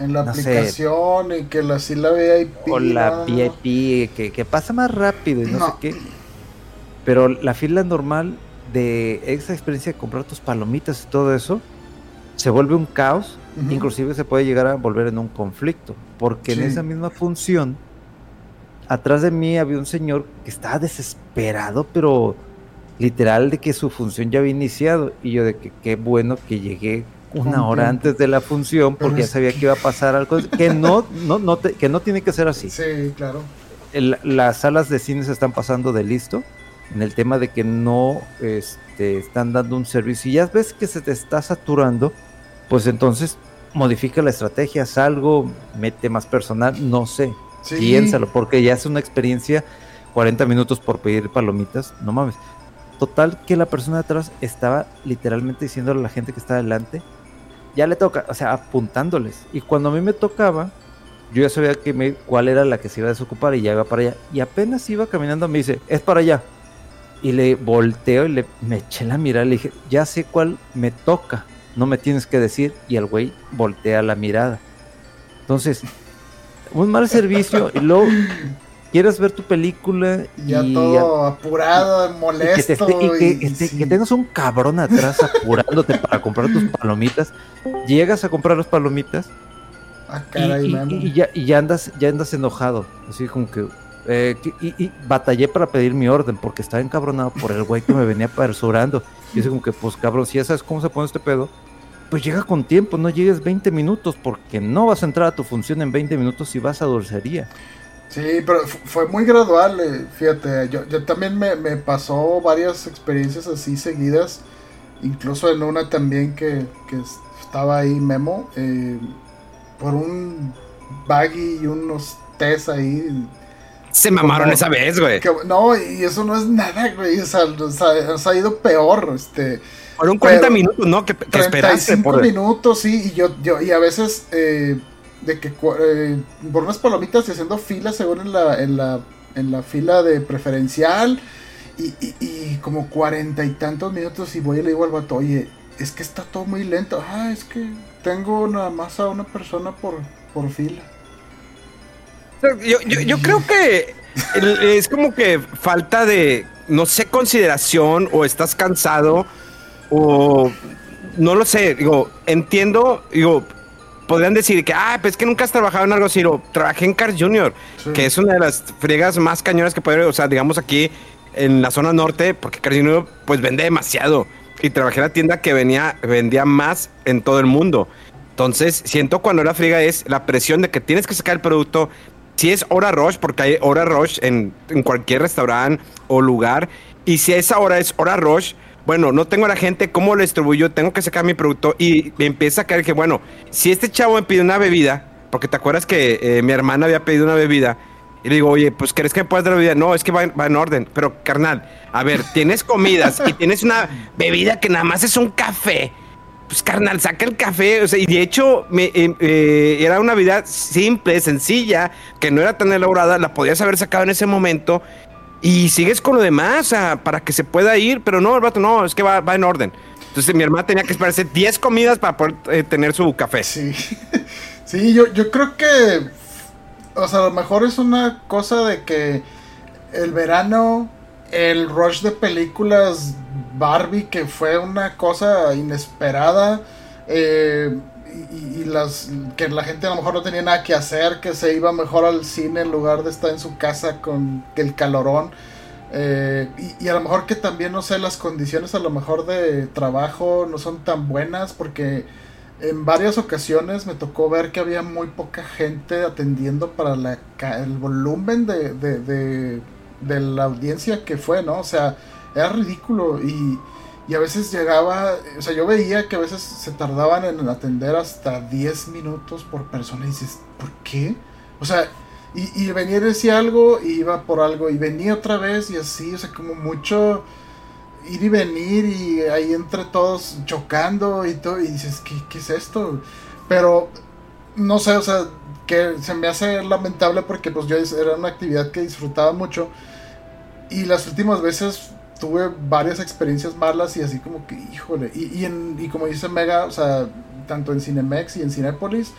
En la No sé. aplicación y que la sí la VIP. o la. VIP, que, que pasa más rápido y no, sé qué, pero la fila normal de esa experiencia de comprar tus palomitas y todo eso, se vuelve un caos, Inclusive se puede llegar a volver en un conflicto, porque en esa misma función, atrás de mí había un señor que estaba desesperado, pero literal de que su función ya había iniciado, y yo de que qué bueno que llegué una hora tiempo. antes de la función, porque ya sabía que- que iba a pasar algo, que no, no, no te- que no tiene que ser así Sí, claro. el- las salas de cine se están pasando de listo en el tema de que no este, están dando un servicio y ya ves que se te está saturando, pues entonces modifica la estrategia, haz algo, mete más personal, no sé, Sí. piénsalo, porque ya es una experiencia 40 minutos por pedir palomitas, no mames. Total que la persona de atrás estaba literalmente diciéndole a la gente que está adelante, ya le toca, o sea, apuntándoles. Y cuando a mí me tocaba, yo ya sabía que me, cuál era la que se iba a desocupar y ya iba para allá. Y apenas iba caminando me dice, es para allá. Y le volteo y le me eché la mirada y le dije, ya sé cuál me toca, no me tienes que decir. Y el güey voltea la mirada. Entonces, un mal servicio y luego quieres ver tu película Y ya y todo apurado, y que, molesto. te esté- y que- y- que te- sí. que tengas un cabrón atrás apurándote para comprar tus palomitas. Llegas a comprar las palomitas Ah, caray, y- ya, y ya andas, ya andas enojado. Así como que. eh, y, batallé para pedir mi orden porque estaba encabronado por el güey que me venía persurando. Y así como que, pues cabrón, si ya sabes cómo se pone este pedo, pues llega con tiempo, no llegues 20 minutos porque no vas a entrar a tu función en 20 minutos si vas a dulcería. Sí, pero fu- fue muy gradual, eh, fíjate, yo, yo también me, me pasó varias experiencias así seguidas, incluso en una también que, que es- estaba ahí Memo, eh, por un baggy y unos tés ahí. Se mamaron Como- esa vez, güey. que- no, y eso no es nada, güey, o sea, nos ha, nos ha ido peor, este... Fueron 40 pero- minutos, ¿no? Que, que esperaste 35 por... minutos, sí, y yo, yo, y a veces eh, de que eh, por unas palomitas y haciendo fila según en la, en la, en la fila de preferencial, y, y, y como cuarenta y tantos minutos y voy y le digo al vato, oye, es que está todo muy lento, ah, es que tengo nada más a una persona por, por fila. Yo, yo, yo creo que es como que falta de, no sé, consideración o estás cansado o no lo sé. Digo, entiendo, digo, podrían decir que, ah, pues es que nunca has trabajado en algo así. Digo, trabajé en Cars Junior, Sí. que es una de las friegas más cañonas que puede haber, o sea, digamos aquí en la zona norte, porque Cars Junior pues vende demasiado. Y trabajé en la tienda que venía, vendía más en todo el mundo. Entonces, siento cuando la friega es la presión de que tienes que sacar el producto. Si es hora rush, porque hay hora rush en, en cualquier restaurante o lugar. Y si esa hora es hora rush, bueno, no tengo a la gente, ¿cómo lo distribuyo? Tengo que sacar mi producto. Y me empieza a caer que, bueno, si este chavo me pide una bebida, porque te acuerdas que eh, mi hermana había pedido una bebida. Y le digo, oye, pues ¿crees que me puedes dar la bebida? No, es que va, va en orden. Pero, carnal, a ver, tienes comidas y tienes una bebida que nada más es un café. Pues, carnal, saca el café. O sea, y de hecho, me, eh, eh, era una bebida simple, sencilla, que no era tan elaborada. La podías haber sacado en ese momento. Y sigues con lo demás, sea, para que se pueda ir. Pero no, el vato, no, es que va, va en orden. Entonces, mi hermana tenía que esperarse 10 comidas para poder eh, tener su café. Sí, sí, yo, yo creo que, o sea, a lo mejor es una cosa de que el verano, el rush de películas Barbie, que fue una cosa inesperada, eh, y, las que la gente a lo mejor no tenía nada que hacer, que se iba mejor al cine en lugar de estar en su casa con el calorón. Eh, y, a lo mejor que también, no sé, las condiciones a lo mejor de trabajo no son tan buenas porque en varias ocasiones me tocó ver que había muy poca gente atendiendo para la, el volumen de, de, de- de la audiencia que fue, ¿no? O sea, era ridículo y, y a veces llegaba, o sea, yo veía que a veces se tardaban en atender hasta 10 minutos por persona y dices, ¿por qué? O sea, y, y venía y decía algo y iba por algo y venía otra vez y así, o sea, como mucho ir y venir y ahí entre todos chocando y todo y dices, ¿qué, qué es esto? Pero no sé, o sea, que se me hace lamentable porque pues yo era una actividad que disfrutaba mucho y las últimas veces tuve varias experiencias malas y así como que, híjole, y, y, en- y como dice Mega, o sea, tanto en Cinemex y en Cinépolis,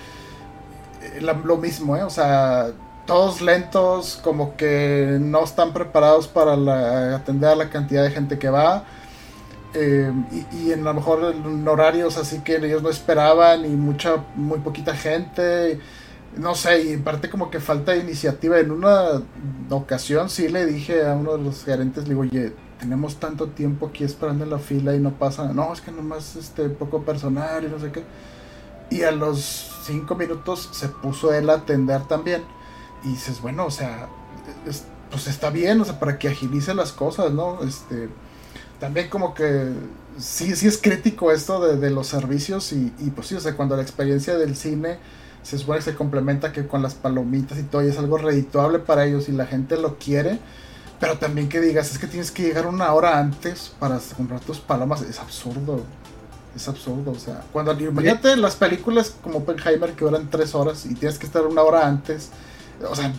eh, la- lo mismo, ¿eh? O sea, todos lentos, como que no están preparados para la- atender a la cantidad de gente que va. eh, y, y en a lo mejor en horarios así que ellos no esperaban y mucha, muy poquita gente. No sé, y en parte como que falta de iniciativa. En una ocasión sí le dije a uno de los gerentes, le digo, oye, tenemos tanto tiempo aquí esperando en la fila y no pasa. No, es que nomás este poco personal y no sé qué. Y a los cinco minutos se puso él a atender también. Y dices, bueno, o sea, es- pues está bien, o sea, para que agilice las cosas, ¿no? Este, también como que sí, sí es crítico esto de, de los servicios y, y pues sí, o sea, cuando la experiencia del cine se supone que se complementa que con las palomitas y todo y es algo redituable para ellos y la gente lo quiere, pero también que digas, es que tienes que llegar una hora antes para comprar tus palomas, es absurdo. Es absurdo, o sea, cuando imagínate las películas como Oppenheimer que duran tres horas y tienes que estar una hora antes, o sea,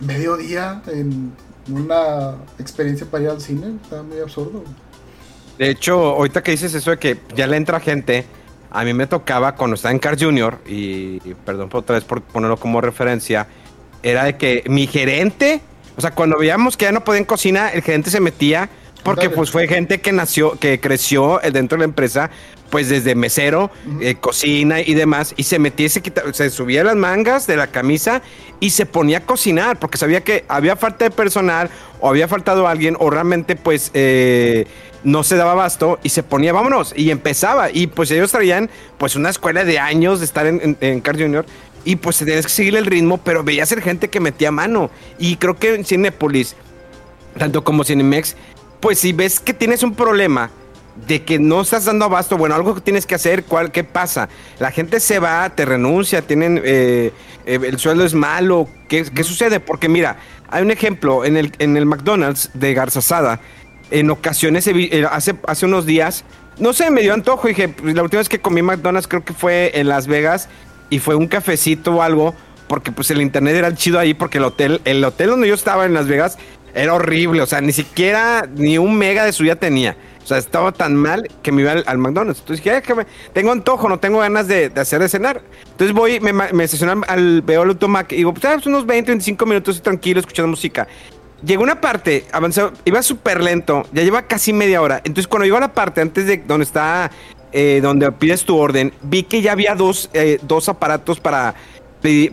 mediodía en una experiencia para ir al cine, está muy absurdo. De hecho, ahorita que dices eso de que ya le entra gente, a mí me tocaba cuando estaba en Car Junior, y, y perdón por otra vez por ponerlo como referencia, era de que mi gerente, o sea, cuando veíamos que ya no podían cocinar, el gerente se metía, porque pues fue gente que nació, que creció eh, dentro de la empresa, pues desde mesero, eh, cocina y demás, y se metía se, se subía las mangas de la camisa y se ponía a cocinar, porque sabía que había falta de personal, o había faltado alguien, o realmente pues eh, no se daba abasto, y se ponía, vámonos, y empezaba, y pues ellos traían pues una escuela de años de estar en, en, en Car Junior, y pues tenías que seguir el ritmo, pero veías ser gente que metía mano, y creo que en Cinepolis, tanto como Cinemex, pues si ves que tienes un problema de que no estás dando abasto, bueno, algo que tienes que hacer, ¿cuál, ¿qué pasa? La gente se va, te renuncia, tienen, eh, eh, el sueldo es malo, ¿qué, qué sucede? Porque mira, hay un ejemplo en el, en el McDonald's de Garzasada, en ocasiones, eh, hace, hace unos días, no sé, me dio antojo, dije, pues, la última vez que comí McDonald's creo que fue en Las Vegas y fue un cafecito o algo, porque pues el internet era chido ahí, porque el hotel, el hotel donde yo estaba en Las Vegas era horrible, o sea, ni siquiera ni un mega de suya tenía. O sea, estaba tan mal que me iba al, al McDonald's. Entonces dije, "Ay, que me- tengo antojo, no tengo ganas de, hacer de cenar. Entonces voy, me, me al, veo el automac y digo, pues ah, pues, unos 20, 25 minutos tranquilo escuchando música. Llegó una parte, avanzó, iba súper lento, ya lleva casi media hora. Entonces cuando llegó a la parte antes de donde está, eh, donde pides tu orden, vi que ya había dos, eh, dos aparatos para,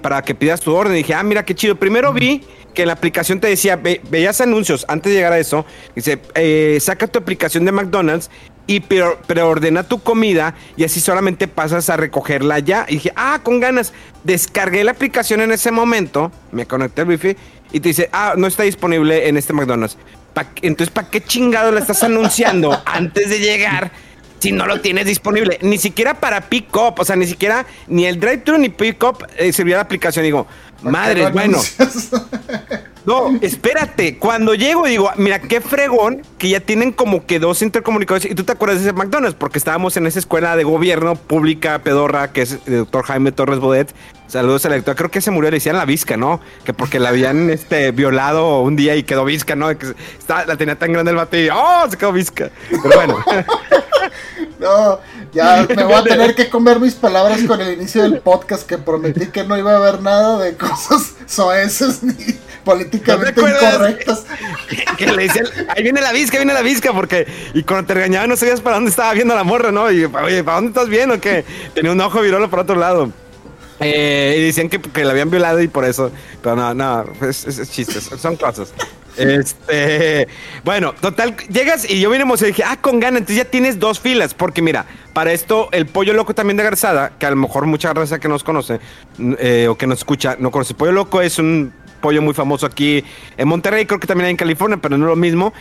para que pidas tu orden. Dije, ah, mira qué chido. Primero vi que en la aplicación te decía, ve- veías anuncios antes de llegar a eso. Dice, eh, saca tu aplicación de McDonald's y pre- preordena tu comida y así solamente pasas a recogerla ya. Y dije, ah, con ganas. Descargué la aplicación en ese momento, me conecté al wifi y te dice, ah, no está disponible en este McDonald's. Entonces, ¿para qué chingado la estás anunciando antes de llegar? Si no lo tienes disponible, ni siquiera para pick up, o sea, ni siquiera ni el drive-thru ni pick up eh, servía la aplicación. Digo, madre, ¿Por qué no bueno, no, espérate. Cuando llego, digo, mira, qué fregón que ya tienen como que dos intercomunicadores. Y tú te acuerdas de ese McDonald's, porque estábamos en esa escuela de gobierno pública pedorra, que es el doctor Jaime Torres Bodet. Saludos al lector. Creo que se murió, le decían la visca, ¿no? Que porque la habían este, violado un día y quedó visca, ¿no? Que está- la tenía tan grande el bate y ¡oh! Se quedó visca. Pero bueno. No, ya me voy a tener que comer mis palabras con el inicio del podcast que prometí que no iba a haber nada de cosas soeces ni políticamente ¿No incorrectas. que le decían, ahí viene la visca, viene la visca, porque, y cuando te regañaban no sabías para dónde estaba viendo la morra, ¿no? Y, oye, ¿para dónde estás viendo? Que tenía un ojo virolo por otro lado. Eh, y decían que, que la habían violado y por eso, pero no, no, es, es- es chistes, son cosas. Este, bueno, total, llegas y yo vine emocionado y dije, ah, con gana, entonces ya tienes dos filas, porque mira, para esto, el pollo loco también de Garzada, que a lo mejor mucha raza que nos conoce eh, o que nos escucha no conoce. Pollo loco es un pollo muy famoso aquí en Monterrey, creo que también hay en California, pero no es lo mismo.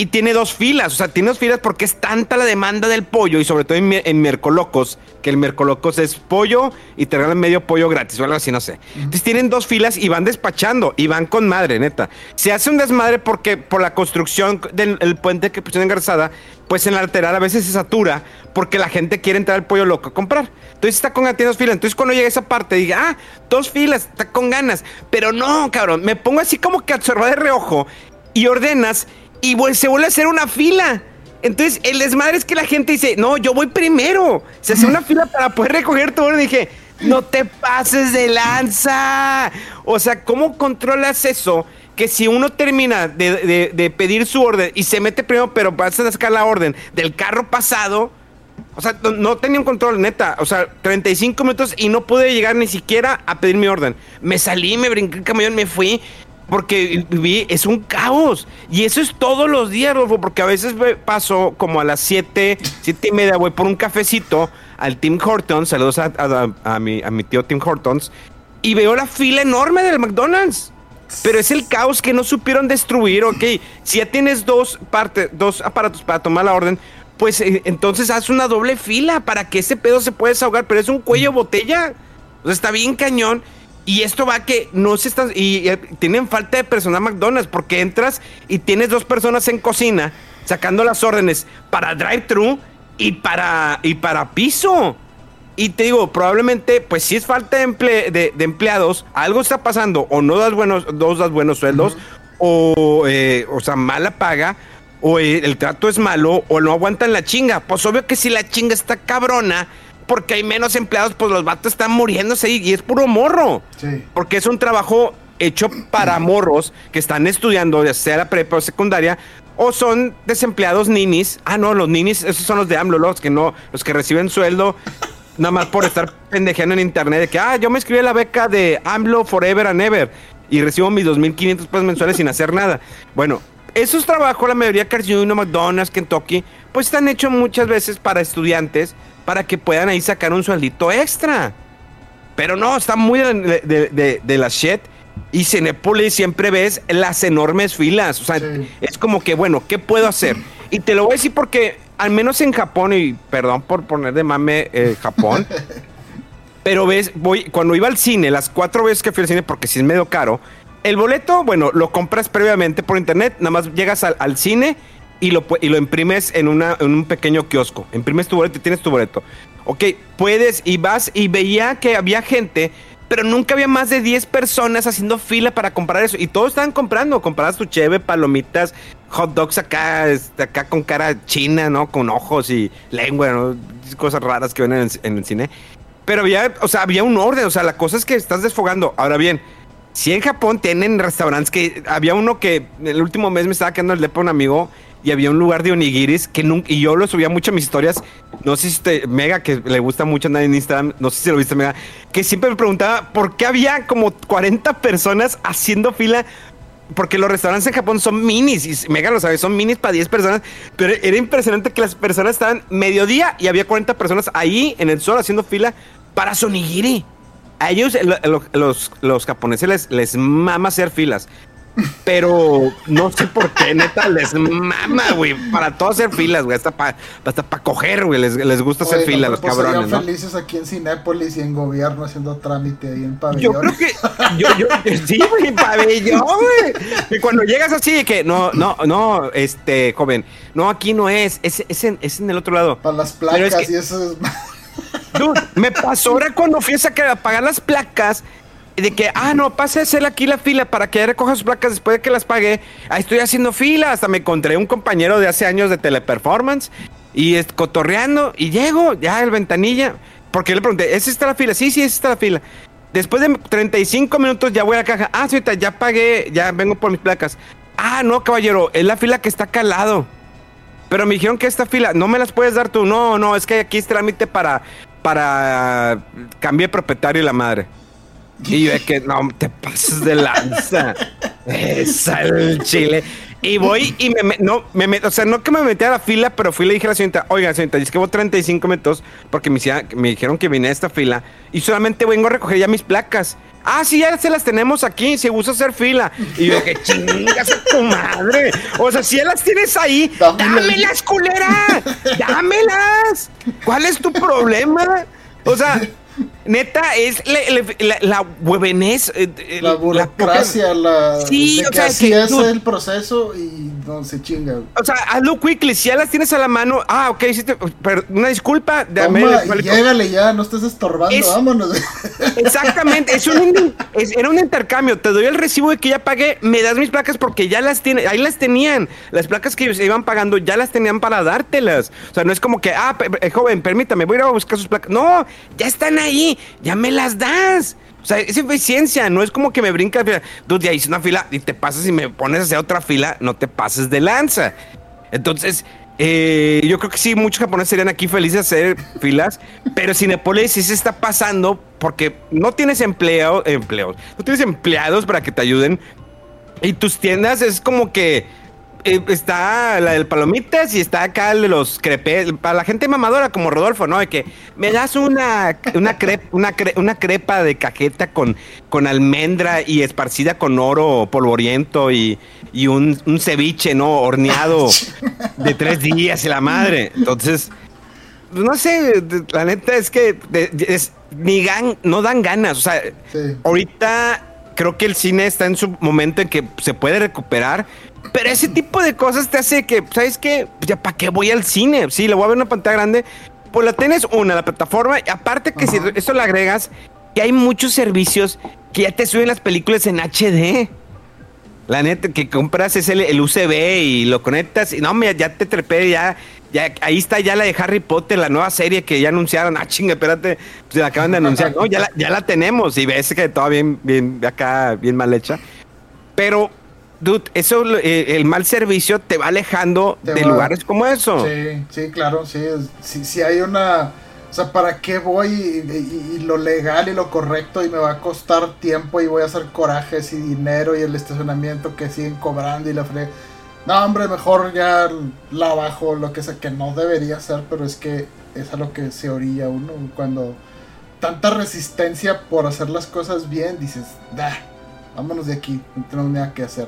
Y tiene dos filas, o sea, tiene dos filas porque es tanta la demanda del pollo y sobre todo en, Mercolocos, que el Mercolocos es pollo y te regalan medio pollo gratis o algo así, no sé. Entonces tienen dos filas y van despachando y van con madre, neta. Se hace un desmadre porque por la construcción del el puente que pusieron en Garzada, pues en la lateral a veces se satura porque la gente quiere entrar al pollo loco a comprar. Entonces está con tiene dos filas. Entonces cuando llega esa parte, dije, ah, dos filas, está con ganas. Pero no, cabrón, me pongo así como que a observar de reojo y ordenas y se vuelve a hacer una fila. Entonces, el desmadre es que la gente dice, no, yo voy primero. Se hace una fila para poder recoger todo. Y dije, no te pases de lanza. O sea, ¿cómo controlas eso? que si uno termina de, de- pedir su orden y se mete primero, pero vas a sacar la orden del carro pasado, o sea, no, no tenía un control, neta. O sea, 35 minutos y no pude llegar ni siquiera a pedir mi orden. Me salí, me brinqué el camión, me fui. Porque vi, es un caos. Y eso es todos los días, Rodolfo, porque a veces paso como a las 7, 7 y media, voy por un cafecito al Tim Hortons, saludos a, a- a mi, a mi tío Tim Hortons, y veo la fila enorme del McDonald's. Pero es el caos que no supieron destruir, ok. Si ya tienes dos partes, dos aparatos para tomar la orden, pues eh, entonces haz una doble fila para que ese pedo se pueda desahogar, pero es un cuello botella. O sea, está bien cañón. Y esto va que no se están. Y eh, tienen falta de personal McDonald's porque entras y tienes dos personas en cocina sacando las órdenes para drive-thru y para, y para piso. Y te digo, probablemente, pues si es falta de, emple- de- empleados, algo está pasando, o no das buenos, no das buenos sueldos, o, eh, o sea, mala paga, o eh, el trato es malo, o no aguantan la chinga. Pues obvio que si la chinga está cabrona, porque hay menos empleados, pues los vatos están muriéndose y es puro morro. Sí. Porque es un trabajo hecho para morros que están estudiando, ya sea la prepa o secundaria, o son desempleados ninis. Ah, no, los ninis, esos son los de AMLO, los que no, los que reciben sueldo nada más por estar pendejeando en internet de que, ah, yo me inscribí a la beca de AMLO Forever and Ever y recibo mis 2.500 pesos mensuales sin hacer nada. Bueno, esos trabajos, la mayoría Cars Jr., McDonald's, Kentucky, pues están hechos muchas veces para estudiantes para que puedan ahí sacar un sueldito extra. Pero no, está muy de, de- de- de la shit. Y Cinepolis siempre ves las enormes filas. O sea, Sí. es como que, bueno, ¿qué puedo hacer? Y te lo voy a decir porque, al menos en Japón, y perdón por poner de mame eh, Japón, pero ves, voy, cuando iba al cine, las cuatro veces que fui al cine, porque sí es medio caro, el boleto, bueno, lo compras previamente por internet, nada más llegas al, cine y lo, y lo imprimes en, una, en un pequeño kiosco. Imprimes tu boleto y tienes tu boleto. Ok, puedes y vas y veía que había gente, pero nunca había más de 10 personas haciendo fila para comprar eso. Y todos estaban comprando, comprabas tu cheve, palomitas, hot dogs acá, este, acá con cara china, ¿no? Con ojos y lengua, ¿no? Cosas raras que ven en el cine. Pero había, o sea, había un orden, o sea, la cosa es que estás desfogando. Ahora bien, si en Japón tienen restaurantes que había uno que el último mes me estaba quedando el depa un amigo y había un lugar de onigiris que nunca, y yo lo subía mucho a mis historias. No sé si te, Mega, que le gusta mucho andar en Instagram, no sé si lo viste, Mega, que siempre me preguntaba por qué había como 40 personas haciendo fila. Porque los restaurantes en Japón son minis, y Mega lo sabe, son minis para 10 personas, pero era impresionante que las personas estaban mediodía y había 40 personas ahí en el sol haciendo fila para su onigiri. A ellos, lo- lo- los, los japoneses, les, les mama hacer filas. Pero no sé por qué, neta, les mama, güey. Para todo hacer filas, güey. Hasta para hasta pa coger, güey. Les, les gusta hacer no, filas, los cabrones, ¿no? felices aquí en Cinépolis y en gobierno haciendo trámite ahí en Yo pabellón. creo que. Yo, yo, sí, güey, pabellón, güey. Que cuando llegas así, de que no, no, no, este, joven. No, aquí no es. Es, es, en, es en el otro lado. Para las es placas que- y eso es... Me pasó ahora cuando fui a pagar las placas. De que, ah, no, pase a hacer aquí la fila para que recoja sus placas después de que las pague. Ahí estoy haciendo fila. Hasta me encontré un compañero de hace años de teleperformance. Y es, cotorreando. Y llego, ya el ventanilla. Porque le pregunté, ¿es esta la fila? Sí, sí, es esta la fila. Después de 35 minutos ya voy a la caja. Ah, señorita, ya pagué, ya vengo por mis placas. Ah, no, caballero, es la fila que está acá al lado. Pero me dijeron que esta fila, no me las puedes dar tú. No, no, es que aquí es trámite para, para cambiar propietario y la madre. Y yo de que no te pasas de lanza. Esa el chile. Y voy y me, no, me met- o sea, no que me metí a la fila, pero fui y le dije a la señorita, oiga, señorita, es que voy 35 minutos porque me, me dijeron que vine a esta fila y solamente vengo a recoger ya mis placas. Ah, sí, ya se las tenemos aquí, si gusta hacer fila. Y yo dije, chingas a tu madre. O sea, si ya las tienes ahí, dámelas, culera. Dámelas. ¿Cuál es tu problema? O sea, neta, es la, la, la- huevenés, eh, eh, La burocracia, la... Sí, de o sea, así que es el proceso y no se chinga. O sea, hazlo quickly. Si ya las tienes a la mano. Ah, ok, sí te- pero una disculpa. Dame Toma, y llégale ya, no estés estorbando, Es- vámonos. Exactamente, es un, es- era un intercambio. Te doy el recibo de que ya pagué, me das mis placas porque ya las tiene, ahí las tenían. Las placas que se iban pagando ya las tenían para dártelas. O sea, no es como que, ah, joven, permítame, voy a ir a buscar sus placas. No, ya están ahí, ya me las das. O sea, es eficiencia, no es como que me brinca. Tú ya hice una fila y te pasas y me pones hacia otra fila, no te pases de lanza. Entonces, eh, yo creo que sí, muchos japoneses serían aquí felices de hacer filas, pero Cinepolis sí se está pasando porque no tienes empleo, empleos, no tienes empleados para que te ayuden. Y tus tiendas es como que eh, está la del Palomitas y está acá el de los crepes. Para la gente mamadora como Rodolfo, ¿no? De que me das una, una, crepa, una, una crepa de cajeta con, con almendra y esparcida con oro polvoriento y, y un, un ceviche, ¿no? Horneado de tres días y la madre. Entonces, pues, no sé, la neta es que es, ni gan, no dan ganas. O sea, ahorita creo que el cine está en su momento en que se puede recuperar pero ese tipo de cosas te hace que, ¿sabes qué? Ya, ¿para qué voy al cine? Sí, le voy a ver una pantalla grande. Pues la tienes una, la plataforma. Y aparte que si eso le agregas, que hay muchos servicios que ya te suben las películas en HD. La neta, que compras es el, UCB y lo conectas. Y no, mira, ya te trepé, ya, ya, ahí está ya la de Harry Potter, la nueva serie que ya anunciaron. Ah, chinga, espérate, se la acaban de anunciar. No, ya la, ya la tenemos y ves que todo bien, bien, acá, bien mal hecha. Pero Dude, eso, eh, el mal servicio te va alejando de lugares como eso. Sí, sí, claro, sí. Si, hay una. O sea, ¿para qué voy y, lo legal y lo correcto y me va a costar tiempo y voy a hacer corajes y dinero y el estacionamiento que siguen cobrando y la fre... No, hombre, mejor ya la bajo, lo que sea, que no debería ser, pero es que es a lo que se orilla uno. Cuando tanta resistencia por hacer las cosas bien, dices, da, vámonos de aquí, no tenemos nada que hacer.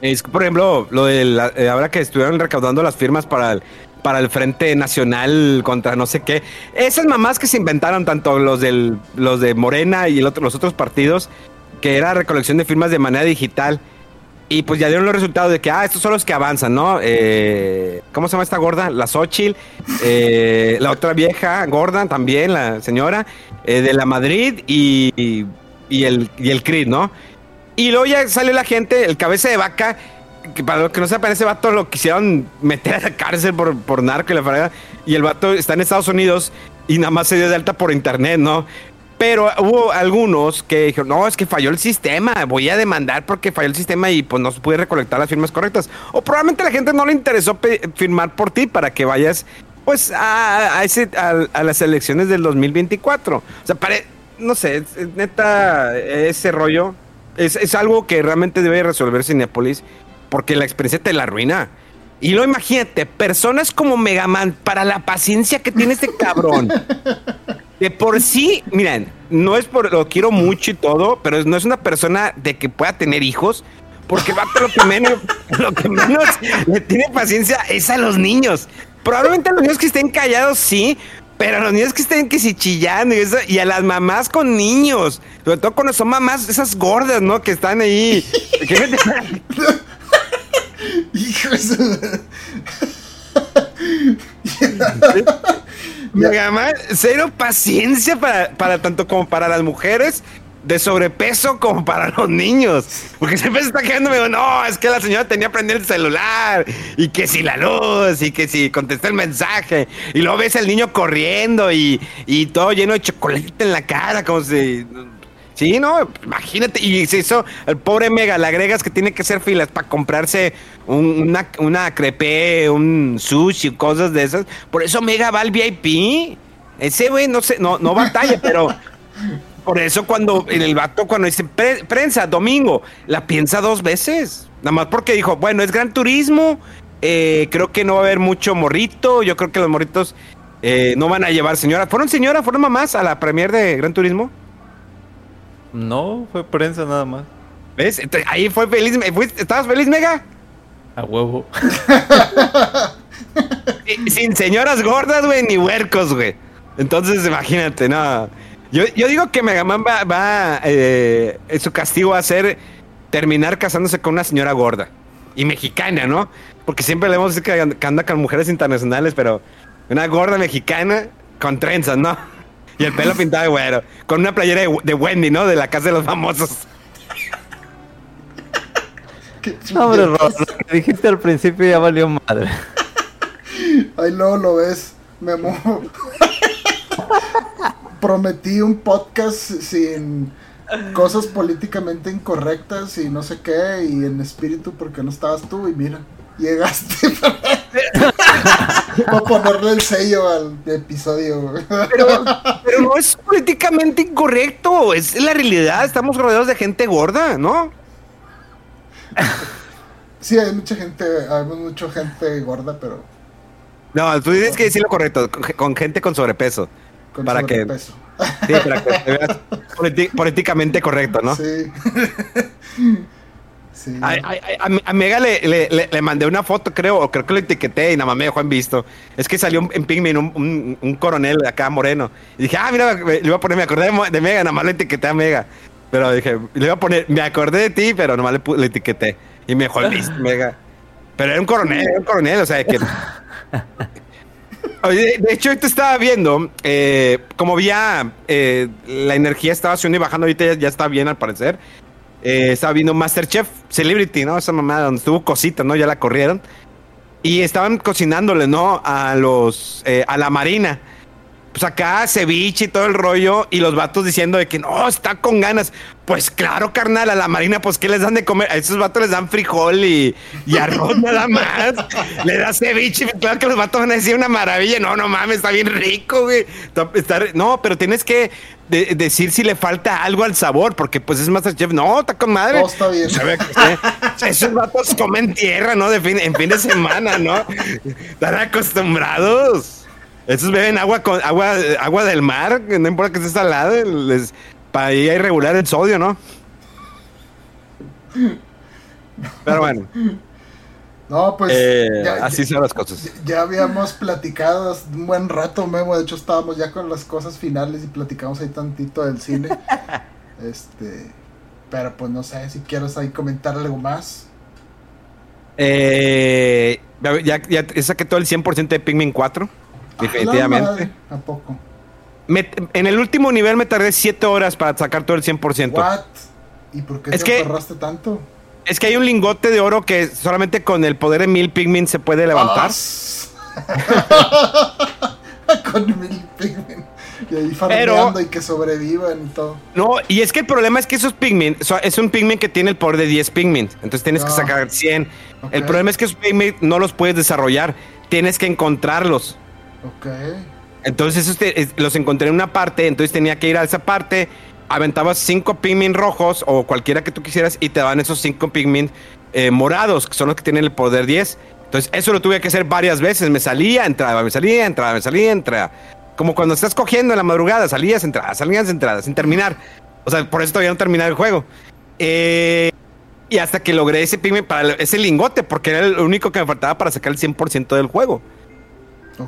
Es, por ejemplo, lo de eh, ahora que estuvieron recaudando las firmas para el, para el Frente Nacional contra no sé qué. Esas mamás que se inventaron, tanto los, del, los de Morena y los otros partidos, que era recolección de firmas de manera digital. Y pues ya dieron los resultados de que, ah, estos son los que avanzan, ¿no? Eh, ¿Cómo se llama esta gorda? La Xochitl, eh, la otra vieja gorda también, la señora, de la Madrid y, y, el, y el CRID, ¿no? Y luego ya sale la gente, el cabeza de vaca, que para los que no sepan, ese vato lo quisieron meter a la cárcel por, por narco y la fregada. Y el vato está en Estados Unidos y nada más se dio de alta por internet, ¿no? Pero hubo algunos que dijeron, no, es que falló el sistema, voy a demandar porque falló el sistema y pues no se puede recolectar las firmas correctas. O probablemente la gente no le interesó firmar por ti para que vayas pues a, a, las elecciones del 2024. O sea, pare, no sé, neta, ese rollo es, algo que realmente debe resolver Cinepolis porque la experiencia te la arruina. Y lo imagínate, personas como Megaman, para la paciencia que tiene este cabrón. De por sí, miren, no es por lo quiero mucho y todo, pero no es una persona de que pueda tener hijos, porque va lo que menos, lo que menos le tiene paciencia es a los niños. Probablemente a los niños que estén callados, sí, pero los niños que estén que si chillando y eso, y a las mamás con niños, sobre todo cuando son mamás, esas gordas, ¿no? Que están ahí. Hijos. Mega cero paciencia para, para tanto como para las mujeres de sobrepeso como para los niños. Porque siempre se está quedando, no, es que la señora tenía que el celular y que si la luz y que si contesté el mensaje y luego ves al niño corriendo y, y todo lleno de chocolate en la cara, como si... Sí, no, imagínate. Y si eso, el pobre Mega, le agregas que tiene que hacer filas para comprarse una, una crepe, un sushi, cosas de esas. Por eso Mega va al VIP. Ese güey no sé, no, no batalla, pero por eso cuando en el vato, cuando dice prensa, domingo, la piensa dos veces. Nada más porque dijo, bueno, es gran turismo, eh, creo que no va a haber mucho morrito, yo creo que los morritos eh, no van a llevar señora. ¿Fueron señora, fueron mamás a la premier de Gran Turismo? No, fue prensa nada más. ¿Ves? ahí fue feliz. ¿Estabas feliz, Mega? A huevo. Sin señoras gordas, güey, ni huercos, güey. Entonces, imagínate, no. Yo, digo que Megaman va, va eh, su castigo va a ser terminar casándose con una señora gorda y mexicana, ¿no? Porque siempre le hemos dicho que, anda con mujeres internacionales, pero una gorda mexicana con trenzas, ¿no? Y el pelo pintado de güero, con una playera de, Wendy, ¿no? De la casa de los famosos. Hombre, lo que dijiste al principio ya valió madre. Ahí luego lo ves, Memo. prometí un podcast sin cosas políticamente incorrectas y no sé qué, y en espíritu porque no estabas tú, y mira, llegaste para ponerle el sello al episodio. Pero, pero no es políticamente incorrecto, es la realidad. Estamos rodeados de gente gorda, ¿no? Sí, hay mucha gente, hay mucha gente gorda, pero No, tú tienes que decir lo correcto, con, gente con sobrepeso. con Para que-. Sí, para que te veas políticamente correcto, ¿no? Sí. Sí. A, a- a- a Mega le, le- le- le mandé una foto, creo, o creo que lo etiqueté y nada más me dejó en visto. Es que salió en Pigmin un, un- un coronel de acá moreno. Y dije, ah, mira, me- le iba a poner, me acordé de, Mega, nada más le etiqueté a Mega. Pero dije, le iba a poner, me acordé de ti, pero le, pu- le etiqueté. Y me dejó en visto, Mega. Pero era un coronel, era un coronel, o sea, que... Oye, de hecho, ahorita estaba viendo, eh, como ya eh, la energía estaba subiendo y bajando, ahorita ya, ya está bien al parecer. Eh, estaba viendo Masterchef Celebrity, ¿no? Esa mamá donde estuvo cosita, ¿no? Ya la corrieron. Y estaban cocinándole, ¿no? A los, eh, a la marina. Pues acá ceviche y todo el rollo. Y los vatos diciendo de que no, está con ganas. Pues claro, carnal, a la marina, pues ¿qué les dan de comer? A esos vatos les dan frijol y, y arroz nada más. Le da ceviche. Claro que los vatos van a decir una maravilla. No, no mames, está bien rico, güey. Está- no, pero tienes que de- decir si le falta algo al sabor, porque pues es Masterchef. No, está con madre. Todo está bien. Esos vatos comen tierra, ¿no? De fin, en fin de semana, ¿no? Están acostumbrados. Esos beben agua con agua, agua del mar, no importa que esté salada, les, para ahí regular el sodio, ¿no? Pero bueno, No, pues eh, ya, así son las cosas. ya habíamos platicado un buen rato, Memo. De hecho, estábamos ya con las cosas finales y platicamos ahí tantito del cine. este, pero pues no sé si quieres ahí comentar algo más. Eh, ya, ya, ya saqué todo el 100% de Pikmin 4, La definitivamente. madre, ¿A poco? Me- en el último nivel me tardé 7 horas para sacar todo el 100%. What? ¿Y por qué Es te que- tanto? Es que hay un lingote de oro que solamente con el poder de mil Pikmin se puede levantar. Ah, con mil pigmen. Y ahí farmeando y que sobrevivan y todo. No, y es que el problema es que esos Pikmin, so- es un Pikmin que tiene el poder de 10 Pikmin. Entonces tienes que Ah. sacar 100. El problema es que esos Pikmin no los puedes desarrollar. Tienes que encontrarlos. Ok. Entonces esos te- es- los encontré en una parte, entonces tenía que ir a esa parte. Aventabas 5 Pikmin rojos o cualquiera que tú quisieras y te daban esos 5 Pikmin eh, morados, que son los que tienen el poder 10. Entonces eso lo tuve que hacer varias veces. Me salía, entraba, me salía, entraba, me salía, entraba. Como cuando estás cogiendo en la madrugada, salías, entradas, salías, entradas, sin terminar. O sea, por eso todavía no terminé el juego. Eh, y hasta que logré ese Pikmin para ese lingote, porque era el único que me faltaba para sacar el 100% del juego.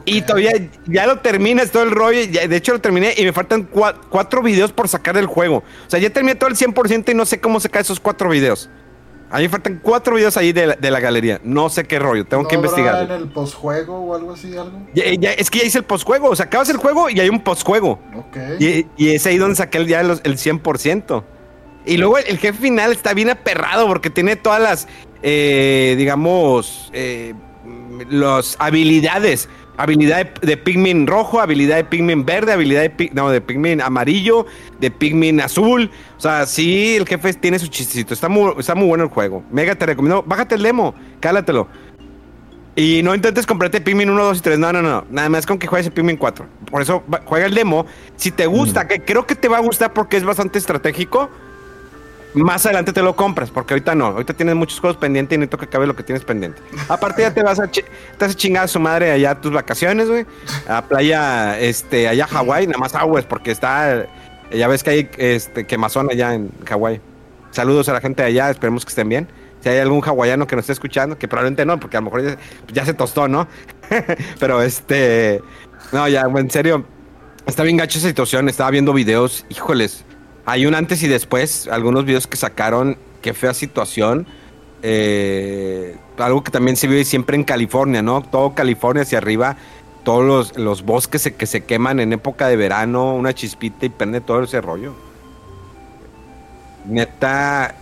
Y todavía ya lo terminas todo el rollo. ya- de hecho, lo terminé y me faltan cua- cuatro videos por sacar del juego. O sea, ya terminé todo el 100% y no sé cómo sacar esos cuatro videos. A mí me faltan cuatro videos ahí de la, de la galería. No sé qué rollo. Tengo ¿No que investigar. en el posjuego o algo así? algo? Ya- ya- es que ya hice el postjuego. O sea, acabas el juego y hay un postjuego. Ok. Y, y es ahí donde saqué el, ya los- el 100%. Y luego el, el jefe final está bien aperrado porque tiene todas las, eh, digamos, eh, las habilidades. Habilidad de, de Pikmin rojo, habilidad de Pikmin verde, habilidad de, no, de Pikmin amarillo, de Pikmin azul. O sea, sí, el jefe tiene su chistecito. Está muy, está muy bueno el juego. Mega, te recomiendo. Bájate el demo, cálatelo. Y no intentes comprarte Pikmin 1, 2 y 3. No, no, no. Nada más con que juegues el Pikmin 4. Por eso juega el demo. Si te gusta, que creo que te va a gustar porque es bastante estratégico, más adelante te lo compras. Porque ahorita no. Ahorita tienes muchos juegos pendientes y necesito que acabe lo que tienes pendiente. Aparte, ya te vas a, te vas a chingar a su madre allá a tus vacaciones, güey. A playa, este, allá a Hawái. Nada más aguas porque está. Ya ves que hay este, quemazón allá en Hawái. Saludos a la gente de allá. Esperemos que estén bien. Si hay algún hawaiano que nos esté escuchando, que probablemente no, porque a lo mejor ya, ya se tostó, ¿no? Pero este. No, ya, en serio. Está bien gacho esa situación. Estaba viendo videos. Híjoles. Hay un antes y después. Algunos videos que sacaron. Qué fea situación. Eh, algo que también se vive siempre en California, ¿no? Todo California hacia arriba. Todos los, los bosques que se queman en época de verano. Una chispita y prende todo ese rollo. Neta.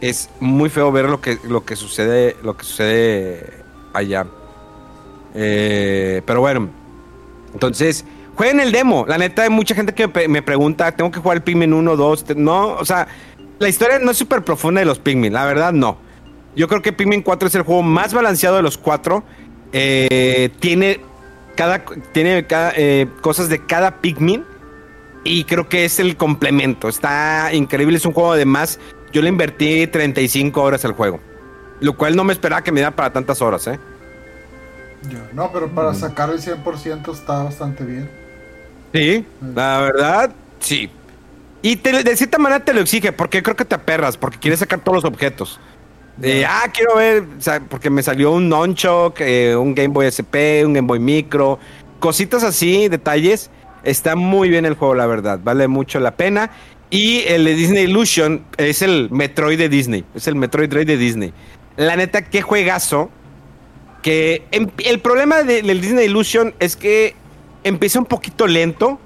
Es muy feo ver lo que, lo que sucede. Lo que sucede allá. Eh, pero bueno. Entonces, jueguen el demo. La neta, hay mucha gente que me pregunta, ¿tengo que jugar el Pikmin 1, 2? Te- No, o sea, la historia no es súper profunda de los Pikmin, la verdad no. Yo creo que Pikmin 4 es el juego más balanceado de los cuatro. Eh, tiene cada, tiene cada, eh, cosas de cada Pikmin. Y creo que es el complemento. Está increíble, es un juego de más. Yo le invertí 35 horas al juego. Lo cual no me esperaba que me diera para tantas horas, ¿eh? No, pero para sacar el 100% está bastante bien. Sí, la verdad, sí. Y te- de cierta manera te lo exige, porque creo que te aperras, porque quieres sacar todos los objetos. De, ah, quiero ver, o sea, porque me salió un Nunchok, eh, un Game Boy SP, un Game Boy Micro, cositas así, detalles. Está muy bien el juego, la verdad, vale mucho la pena. Y el de Disney Illusion es el Metroid de Disney, es el Metroid Dread de Disney. La neta, qué juegazo. Que em- el problema de- del Disney Illusion es que empieza un poquito lento.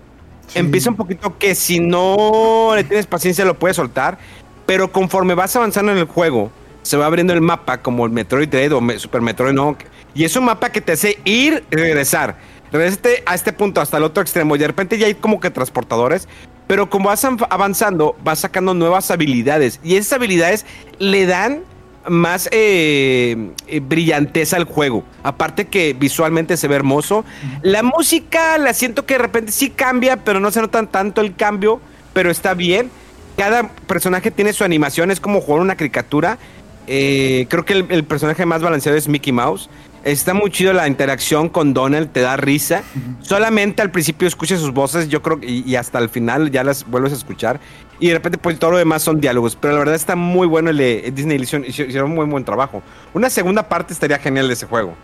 Sí. Empieza un poquito que si no le tienes paciencia lo puedes soltar. Pero conforme vas avanzando en el juego, se va abriendo el mapa como el Metroid Dread o Super Metroid, no. Y es un mapa que te hace ir y regresar. Regresate a este punto hasta el otro extremo. Y de repente ya hay como que transportadores. Pero como vas av- avanzando, vas sacando nuevas habilidades. Y esas habilidades le dan más eh, eh, brillanteza al juego. Aparte que visualmente se ve hermoso. La música la siento que de repente sí cambia, pero no se nota tanto el cambio, pero está bien. Cada personaje tiene su animación, es como jugar una caricatura. Eh, creo que el, el personaje más balanceado es Mickey Mouse. Está muy chido la interacción con Donald, te da risa. Solamente al principio escuchas sus voces, yo creo, y, y hasta el final ya las vuelves a escuchar. Y de repente, pues todo lo demás son diálogos. Pero la verdad está muy bueno el de Disney Illusion. Hicieron un muy buen trabajo. Una segunda parte estaría genial de ese juego.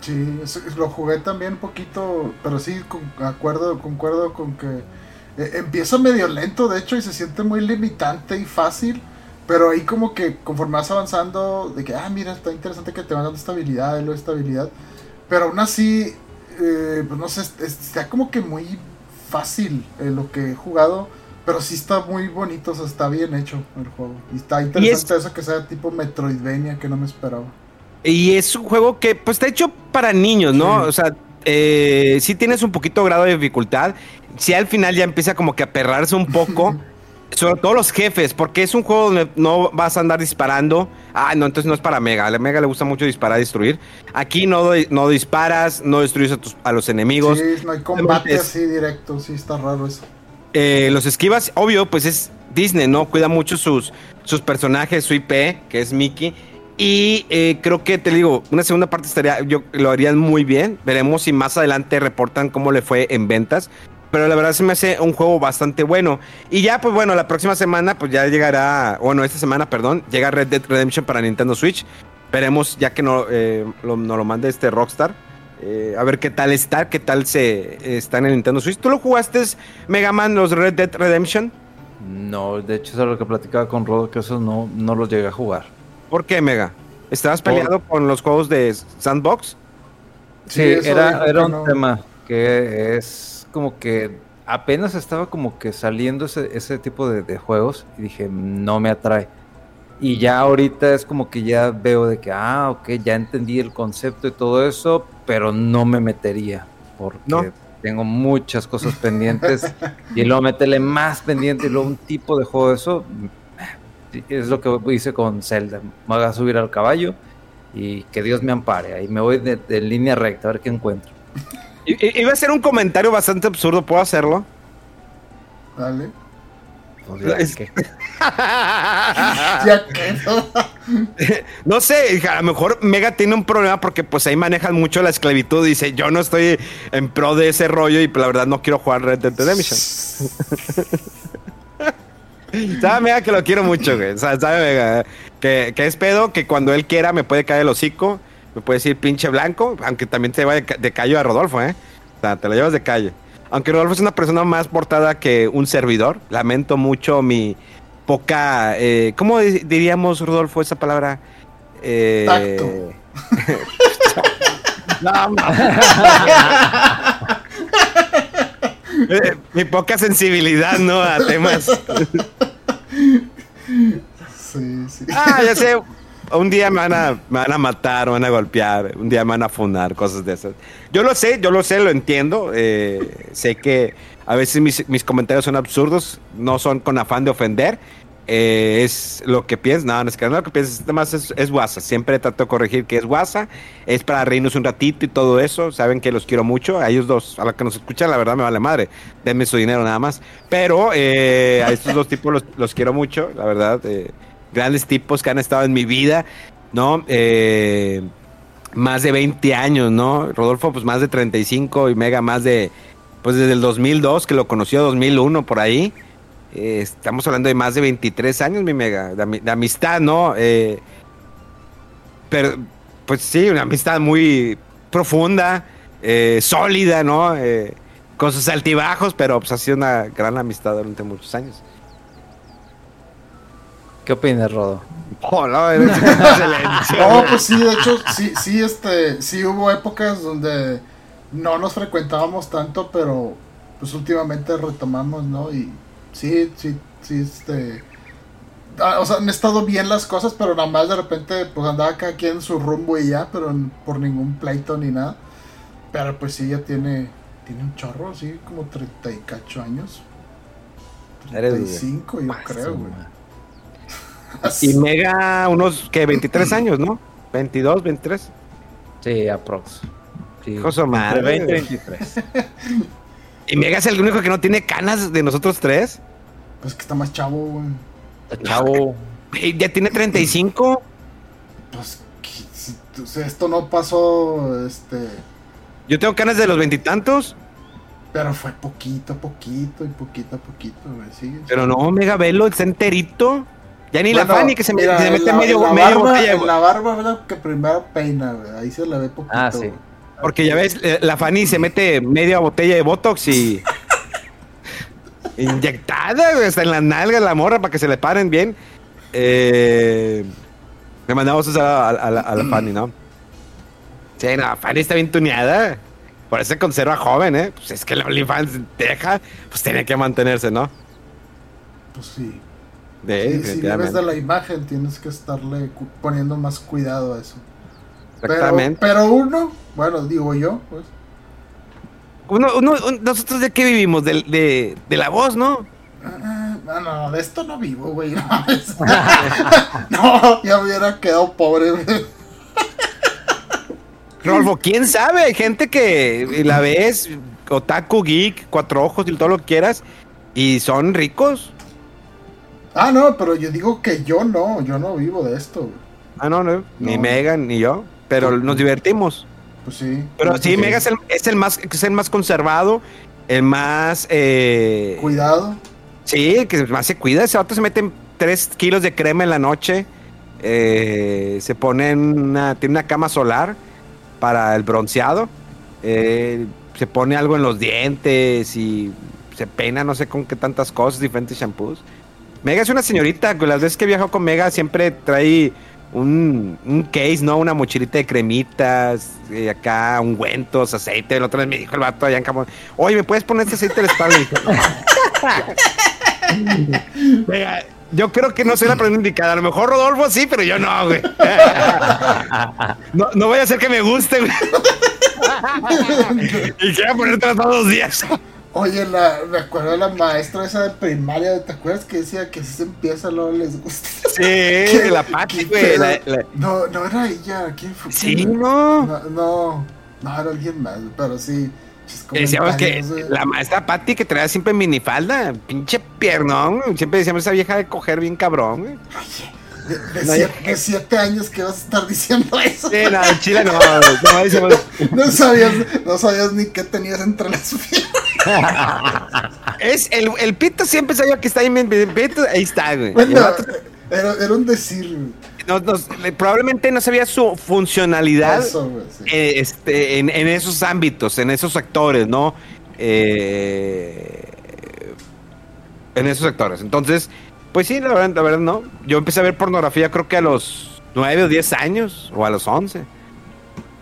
Sí, lo jugué también un poquito, pero sí, acuerdo, concuerdo con que eh, empieza medio lento, de hecho, y se siente muy limitante y fácil, pero ahí como que conforme vas avanzando, de que, ah, mira, está interesante que te van dando estabilidad, y luego estabilidad, pero aún así, eh, pues no sé, es- está como que muy fácil eh, lo que he jugado, pero sí está muy bonito, o sea, está bien hecho el juego, y está interesante eso que sea tipo Metroidvania que no me esperaba. Y es un juego que pues está hecho para niños, ¿no? Sí. O sea, eh, sí tienes un poquito grado de dificultad. Si al final ya empieza como que a perrarse un poco. Sobre todo los jefes, porque es un juego donde no vas a andar disparando. Ah, no, entonces no es para Mega. A la Mega le gusta mucho disparar y destruir. Aquí no, no disparas, no destruyes a, tus- a los enemigos. Sí, no hay combate así directo, sí está raro eso. Eh, los esquivas, obvio, pues es Disney, ¿no? Cuida mucho sus, sus personajes, su IP, que es Mickey. Y eh, creo que te digo, una segunda parte estaría, yo lo harían muy bien. Veremos si más adelante reportan cómo le fue en ventas. Pero la verdad se me hace un juego bastante bueno. Y ya, pues bueno, la próxima semana, pues ya llegará, bueno, esta semana, perdón, llega Red Dead Redemption para Nintendo Switch. Veremos, ya que no, eh, lo, nos lo mande este Rockstar. Eh, a ver qué tal está, qué tal se está en el Nintendo Switch. ¿Tú lo jugaste, Mega Man, los Red Dead Redemption? No, de hecho, eso es lo que platicaba con Rodo, que esos no, no los llegué a jugar. ¿Por qué, Mega? ¿Estabas Por- peleado con los juegos de Sandbox? Sí, era, era un no. tema que es como que apenas estaba como que saliendo ese, ese tipo de, de juegos y dije, no me atrae. Y ya ahorita es como que ya veo de que, ah, ok, ya entendí el concepto y todo eso, pero no me metería porque ¿No? tengo muchas cosas pendientes y luego meterle más pendiente y luego un tipo de juego de eso. eh, Es lo que hice con Zelda. Me voy a subir al caballo y que Dios me ampare. Ahí me voy de, de línea recta a ver qué encuentro. Iba a ser un comentario bastante absurdo, ¿puedo hacerlo? Dale. Pues ya, Es- ¿qué? Ya que no. Sé, a lo mejor Mega tiene un problema porque pues ahí manejan mucho la esclavitud. Dice, yo no estoy en pro de ese rollo y pues, la verdad no quiero jugar Red Dead Redemption. Sabe Mega que lo quiero mucho, güey. Sabe, sabe Mega que, que es pedo, que cuando él quiera me puede caer el hocico, me puede decir pinche blanco, aunque también te va de, de callo a Rodolfo, ¿eh? O sea, te lo llevas de calle. Aunque Rodolfo es una persona más portada que un servidor. Lamento mucho mi poca... eh, ¿Cómo di- diríamos, Rodolfo, esa palabra? Eh, Tacto. Eh, mi poca sensibilidad, ¿no? A temas. Sí, sí. Ah, ya sé. Un día me van, a, me van a matar, me van a golpear, un día me van a funar, cosas de esas. Yo lo sé, yo lo sé, lo entiendo. eh, sé que a veces mis, mis comentarios son absurdos, no son con afán de ofender. eh, es lo que piensas, no, no es que no lo que piensas, además es, es guasa. Siempre trato de corregir que es guasa, es para reírnos un ratito y todo eso. Saben que los quiero mucho. A ellos dos, a los que nos escuchan, la verdad me vale madre. Denme su dinero nada más. Pero eh, a estos dos tipos los, los quiero mucho, la verdad. eh, grandes tipos que han estado en mi vida, ¿no? Eh, más de 20 años, ¿no? Rodolfo, pues más de 35 y Mega más de, pues desde el 2002, que lo conoció 2001 por ahí. Eh, estamos hablando de más de 23 años, mi Mega, de, de amistad, ¿no? Eh, pero, pues sí, una amistad muy profunda, eh, sólida, ¿no? Eh, con sus altibajos, pero pues ha sido una gran amistad durante muchos años. ¿Qué opinas, Rodo? Oh, no, eres silencio. No, pues sí, de hecho, sí, sí, este, sí hubo épocas donde no nos frecuentábamos tanto, pero pues últimamente retomamos, ¿no? Y sí, sí, sí, este... ah, O sea, han estado bien las cosas, pero nada más de repente pues andaba cada quien en su rumbo y ya, pero por ningún pleito ni nada. Pero pues sí, ya tiene, tiene un chorro, sí, como 30 y cacho años. Eres, güey. 35, yo creo, güey. Y Mega, unos que 23 años, ¿no? 22, 23. Sí, aprox. Sí. Hijo de su madre. Entre 20 y 23. Y Mega es el único que no tiene canas de nosotros tres. Pues que está más chavo, güey. Chavo. Güey, Ya tiene 35. Pues, que si- esto no pasó, este, Yo tengo canas de los veintitantos. pero fue poquito a poquito y poquito a poquito, güey, sí. Pero no, Mega Velo está enterito. Ya ni la Fanny que se, mira, mete la- medio, la medio barba, botella. la barba, ¿verdad? Que primero peina, güey, ahí se le ve poquito. Ah, sí. Porque ya ves, eh, la Fanny se mete media botella de Botox y. inyectada, güey, hasta en las nalgas la morra para que se le paren bien. Eh, le mandamos eso a, a- a la, a la Fanny, ¿no? Sí, no, la Fanny está bien tuneada. Por eso se conserva joven, ¿eh? Pues es que la OnlyFans deja, pues tiene que mantenerse, ¿no? Pues sí. De, Sí, si vives de la imagen, tienes que estarle poniendo más cuidado a eso. Exactamente. pero uno, bueno, digo yo, pues. Uno, uno, un- nosotros de qué vivimos? Del- de, de la voz, ¿no? ah, No, no, de esto no vivo, güey. No, es- no, ya hubiera quedado pobre, güey. Rolfo, quién sabe, hay gente que la ves, otaku, geek, cuatro ojos y todo lo que quieras, y son ricos. Ah, no, pero yo digo que yo no, yo no vivo de esto, güey. Ah, no, no, ni No. Megan ni yo, pero nos divertimos. Pues sí. Pero Pues sí, Megan es el, es el más, es el más conservado, el más... eh, Cuidado. Sí, que más se cuida. Ese vato se mete 3 kilos de crema en la noche. eh, se pone en una, tiene una cama solar para el bronceado. eh, se pone algo en los dientes y se peina no sé con qué tantas cosas, diferentes shampoos. Mega es una señorita, las veces que he viajado con Mega siempre trae un, un case, ¿no? Una mochilita de cremitas, eh, acá ungüentos, aceite. El otro vez me dijo el vato allá en Camón, oye, ¿me puedes poner este aceite de la espalda? Venga, yo creo que no soy la persona indicada. A lo mejor Rodolfo sí, pero yo no, güey. No, no voy a hacer que me guste, güey. Y quiero ponértela todos los días. Oye, la, me acuerdo de la maestra esa de primaria, ¿te acuerdas que decía que si se empieza luego les gusta? Sí, la Pati, ¿Qué güey. pedo? la- la- No, no era ella, ¿quién fue? Sí, ¿Quién? no. No, no, no, era alguien más, pero sí. Decíamos que güey. la maestra Pati que traía siempre minifalda, pinche piernón. Siempre decíamos esa vieja de coger bien cabrón, güey. De, de no, siete, de siete años que vas a estar diciendo eso. Sí, no, en Chile no. no sabías, no sabías ni qué tenías entre las piernas. es el, el pito siempre sabía que está ahí, el pito, ahí está, güey. Bueno, era, era un decir. no- probablemente no sabía su funcionalidad Eso, güey, sí. eh, este, en, en esos ámbitos, en esos sectores, ¿no? Eh, en esos sectores. Entonces, pues sí, la verdad, la verdad no. Yo empecé a ver pornografía creo que a los 9 o 10 años, o a los 11.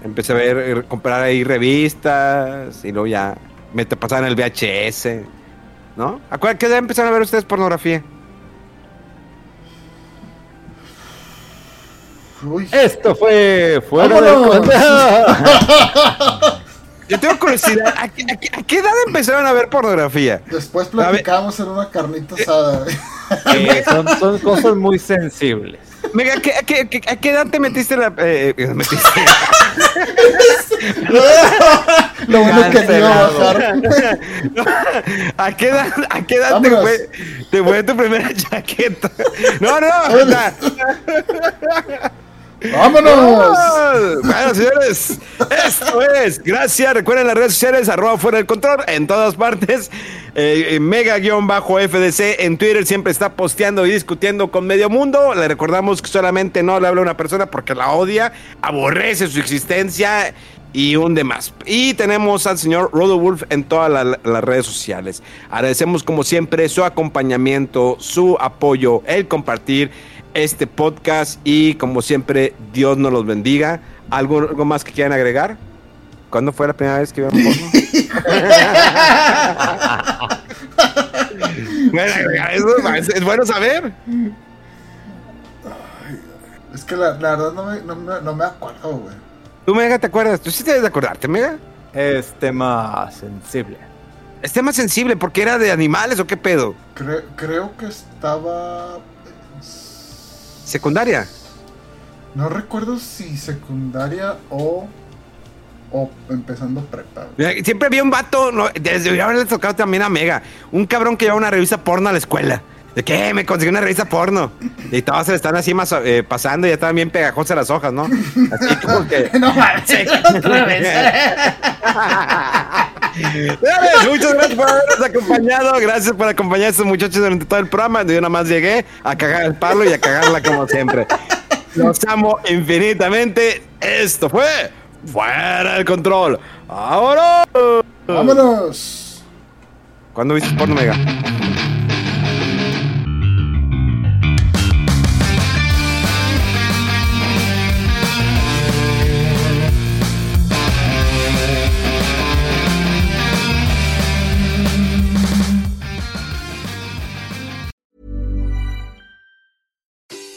Empecé a ver, eh, comprar ahí revistas, y luego ya me te pasaban el VHS, ¿no? ¿A cuál- qué edad empezaron a ver ustedes pornografía? Uy. Esto fue fuera ¡Vámonos! control. Yo tengo curiosidad. ¿A, qué- a qué- a qué edad empezaron a ver pornografía? Después platicamos en una carnita asada. Eh, son, son cosas muy sensibles. Mega, ¿a qué, a qué- a qué- a qué edad te metiste la. eh, eh, metiste? Lo bueno que no iba a bajar. ¿A qué edad, a qué edad te fue, te fue tu primera chaqueta? No, no. o sea, ¡Vámonos! Bueno, señores, esto es. Gracias. Recuerden las redes sociales, arroba fuera del control, en todas partes. Eh, eh, Mega-FDC en Twitter siempre está posteando y discutiendo con medio mundo. Le recordamos que solamente no le habla a una persona porque la odia, aborrece su existencia y un demás. Y tenemos al señor Rodowulf en todas la- las redes sociales. Agradecemos como siempre su acompañamiento, su apoyo, el compartir este podcast y como siempre Dios nos los bendiga. ¿Algo, algo más que quieran agregar? ¿Cuándo fue la primera vez que vieron porno? Bueno, eso es, es bueno saber. Es que la, la verdad no me, no, me, no me acuerdo, güey. Tú, Mega, ¿te acuerdas? ¿Tú sí debes de acordarte, Mega? Es tema sensible. Es tema sensible porque era de animales o qué pedo. Cre- creo que estaba. Secundaria. No recuerdo si secundaria o. O empezando prepa. güey. Siempre había un vato, no, desde haberle tocado también a Mega, un cabrón que llevaba una revista porno a la escuela. ¿De qué? Me conseguí una revista porno. Y todas se le están así más, eh, pasando y ya estaban bien pegajosas las hojas, ¿no? Así como que. No mames, otra vez. Señores, Muchas gracias por habernos acompañado. Gracias por acompañar a estos muchachos durante todo el programa. Yo nada más llegué a cagar el palo y a cagarla como siempre. Los amo infinitamente. Esto fue Fuera del Control. ¡Ahora! Vámonos. ¿Cuándo viste porno, Mega?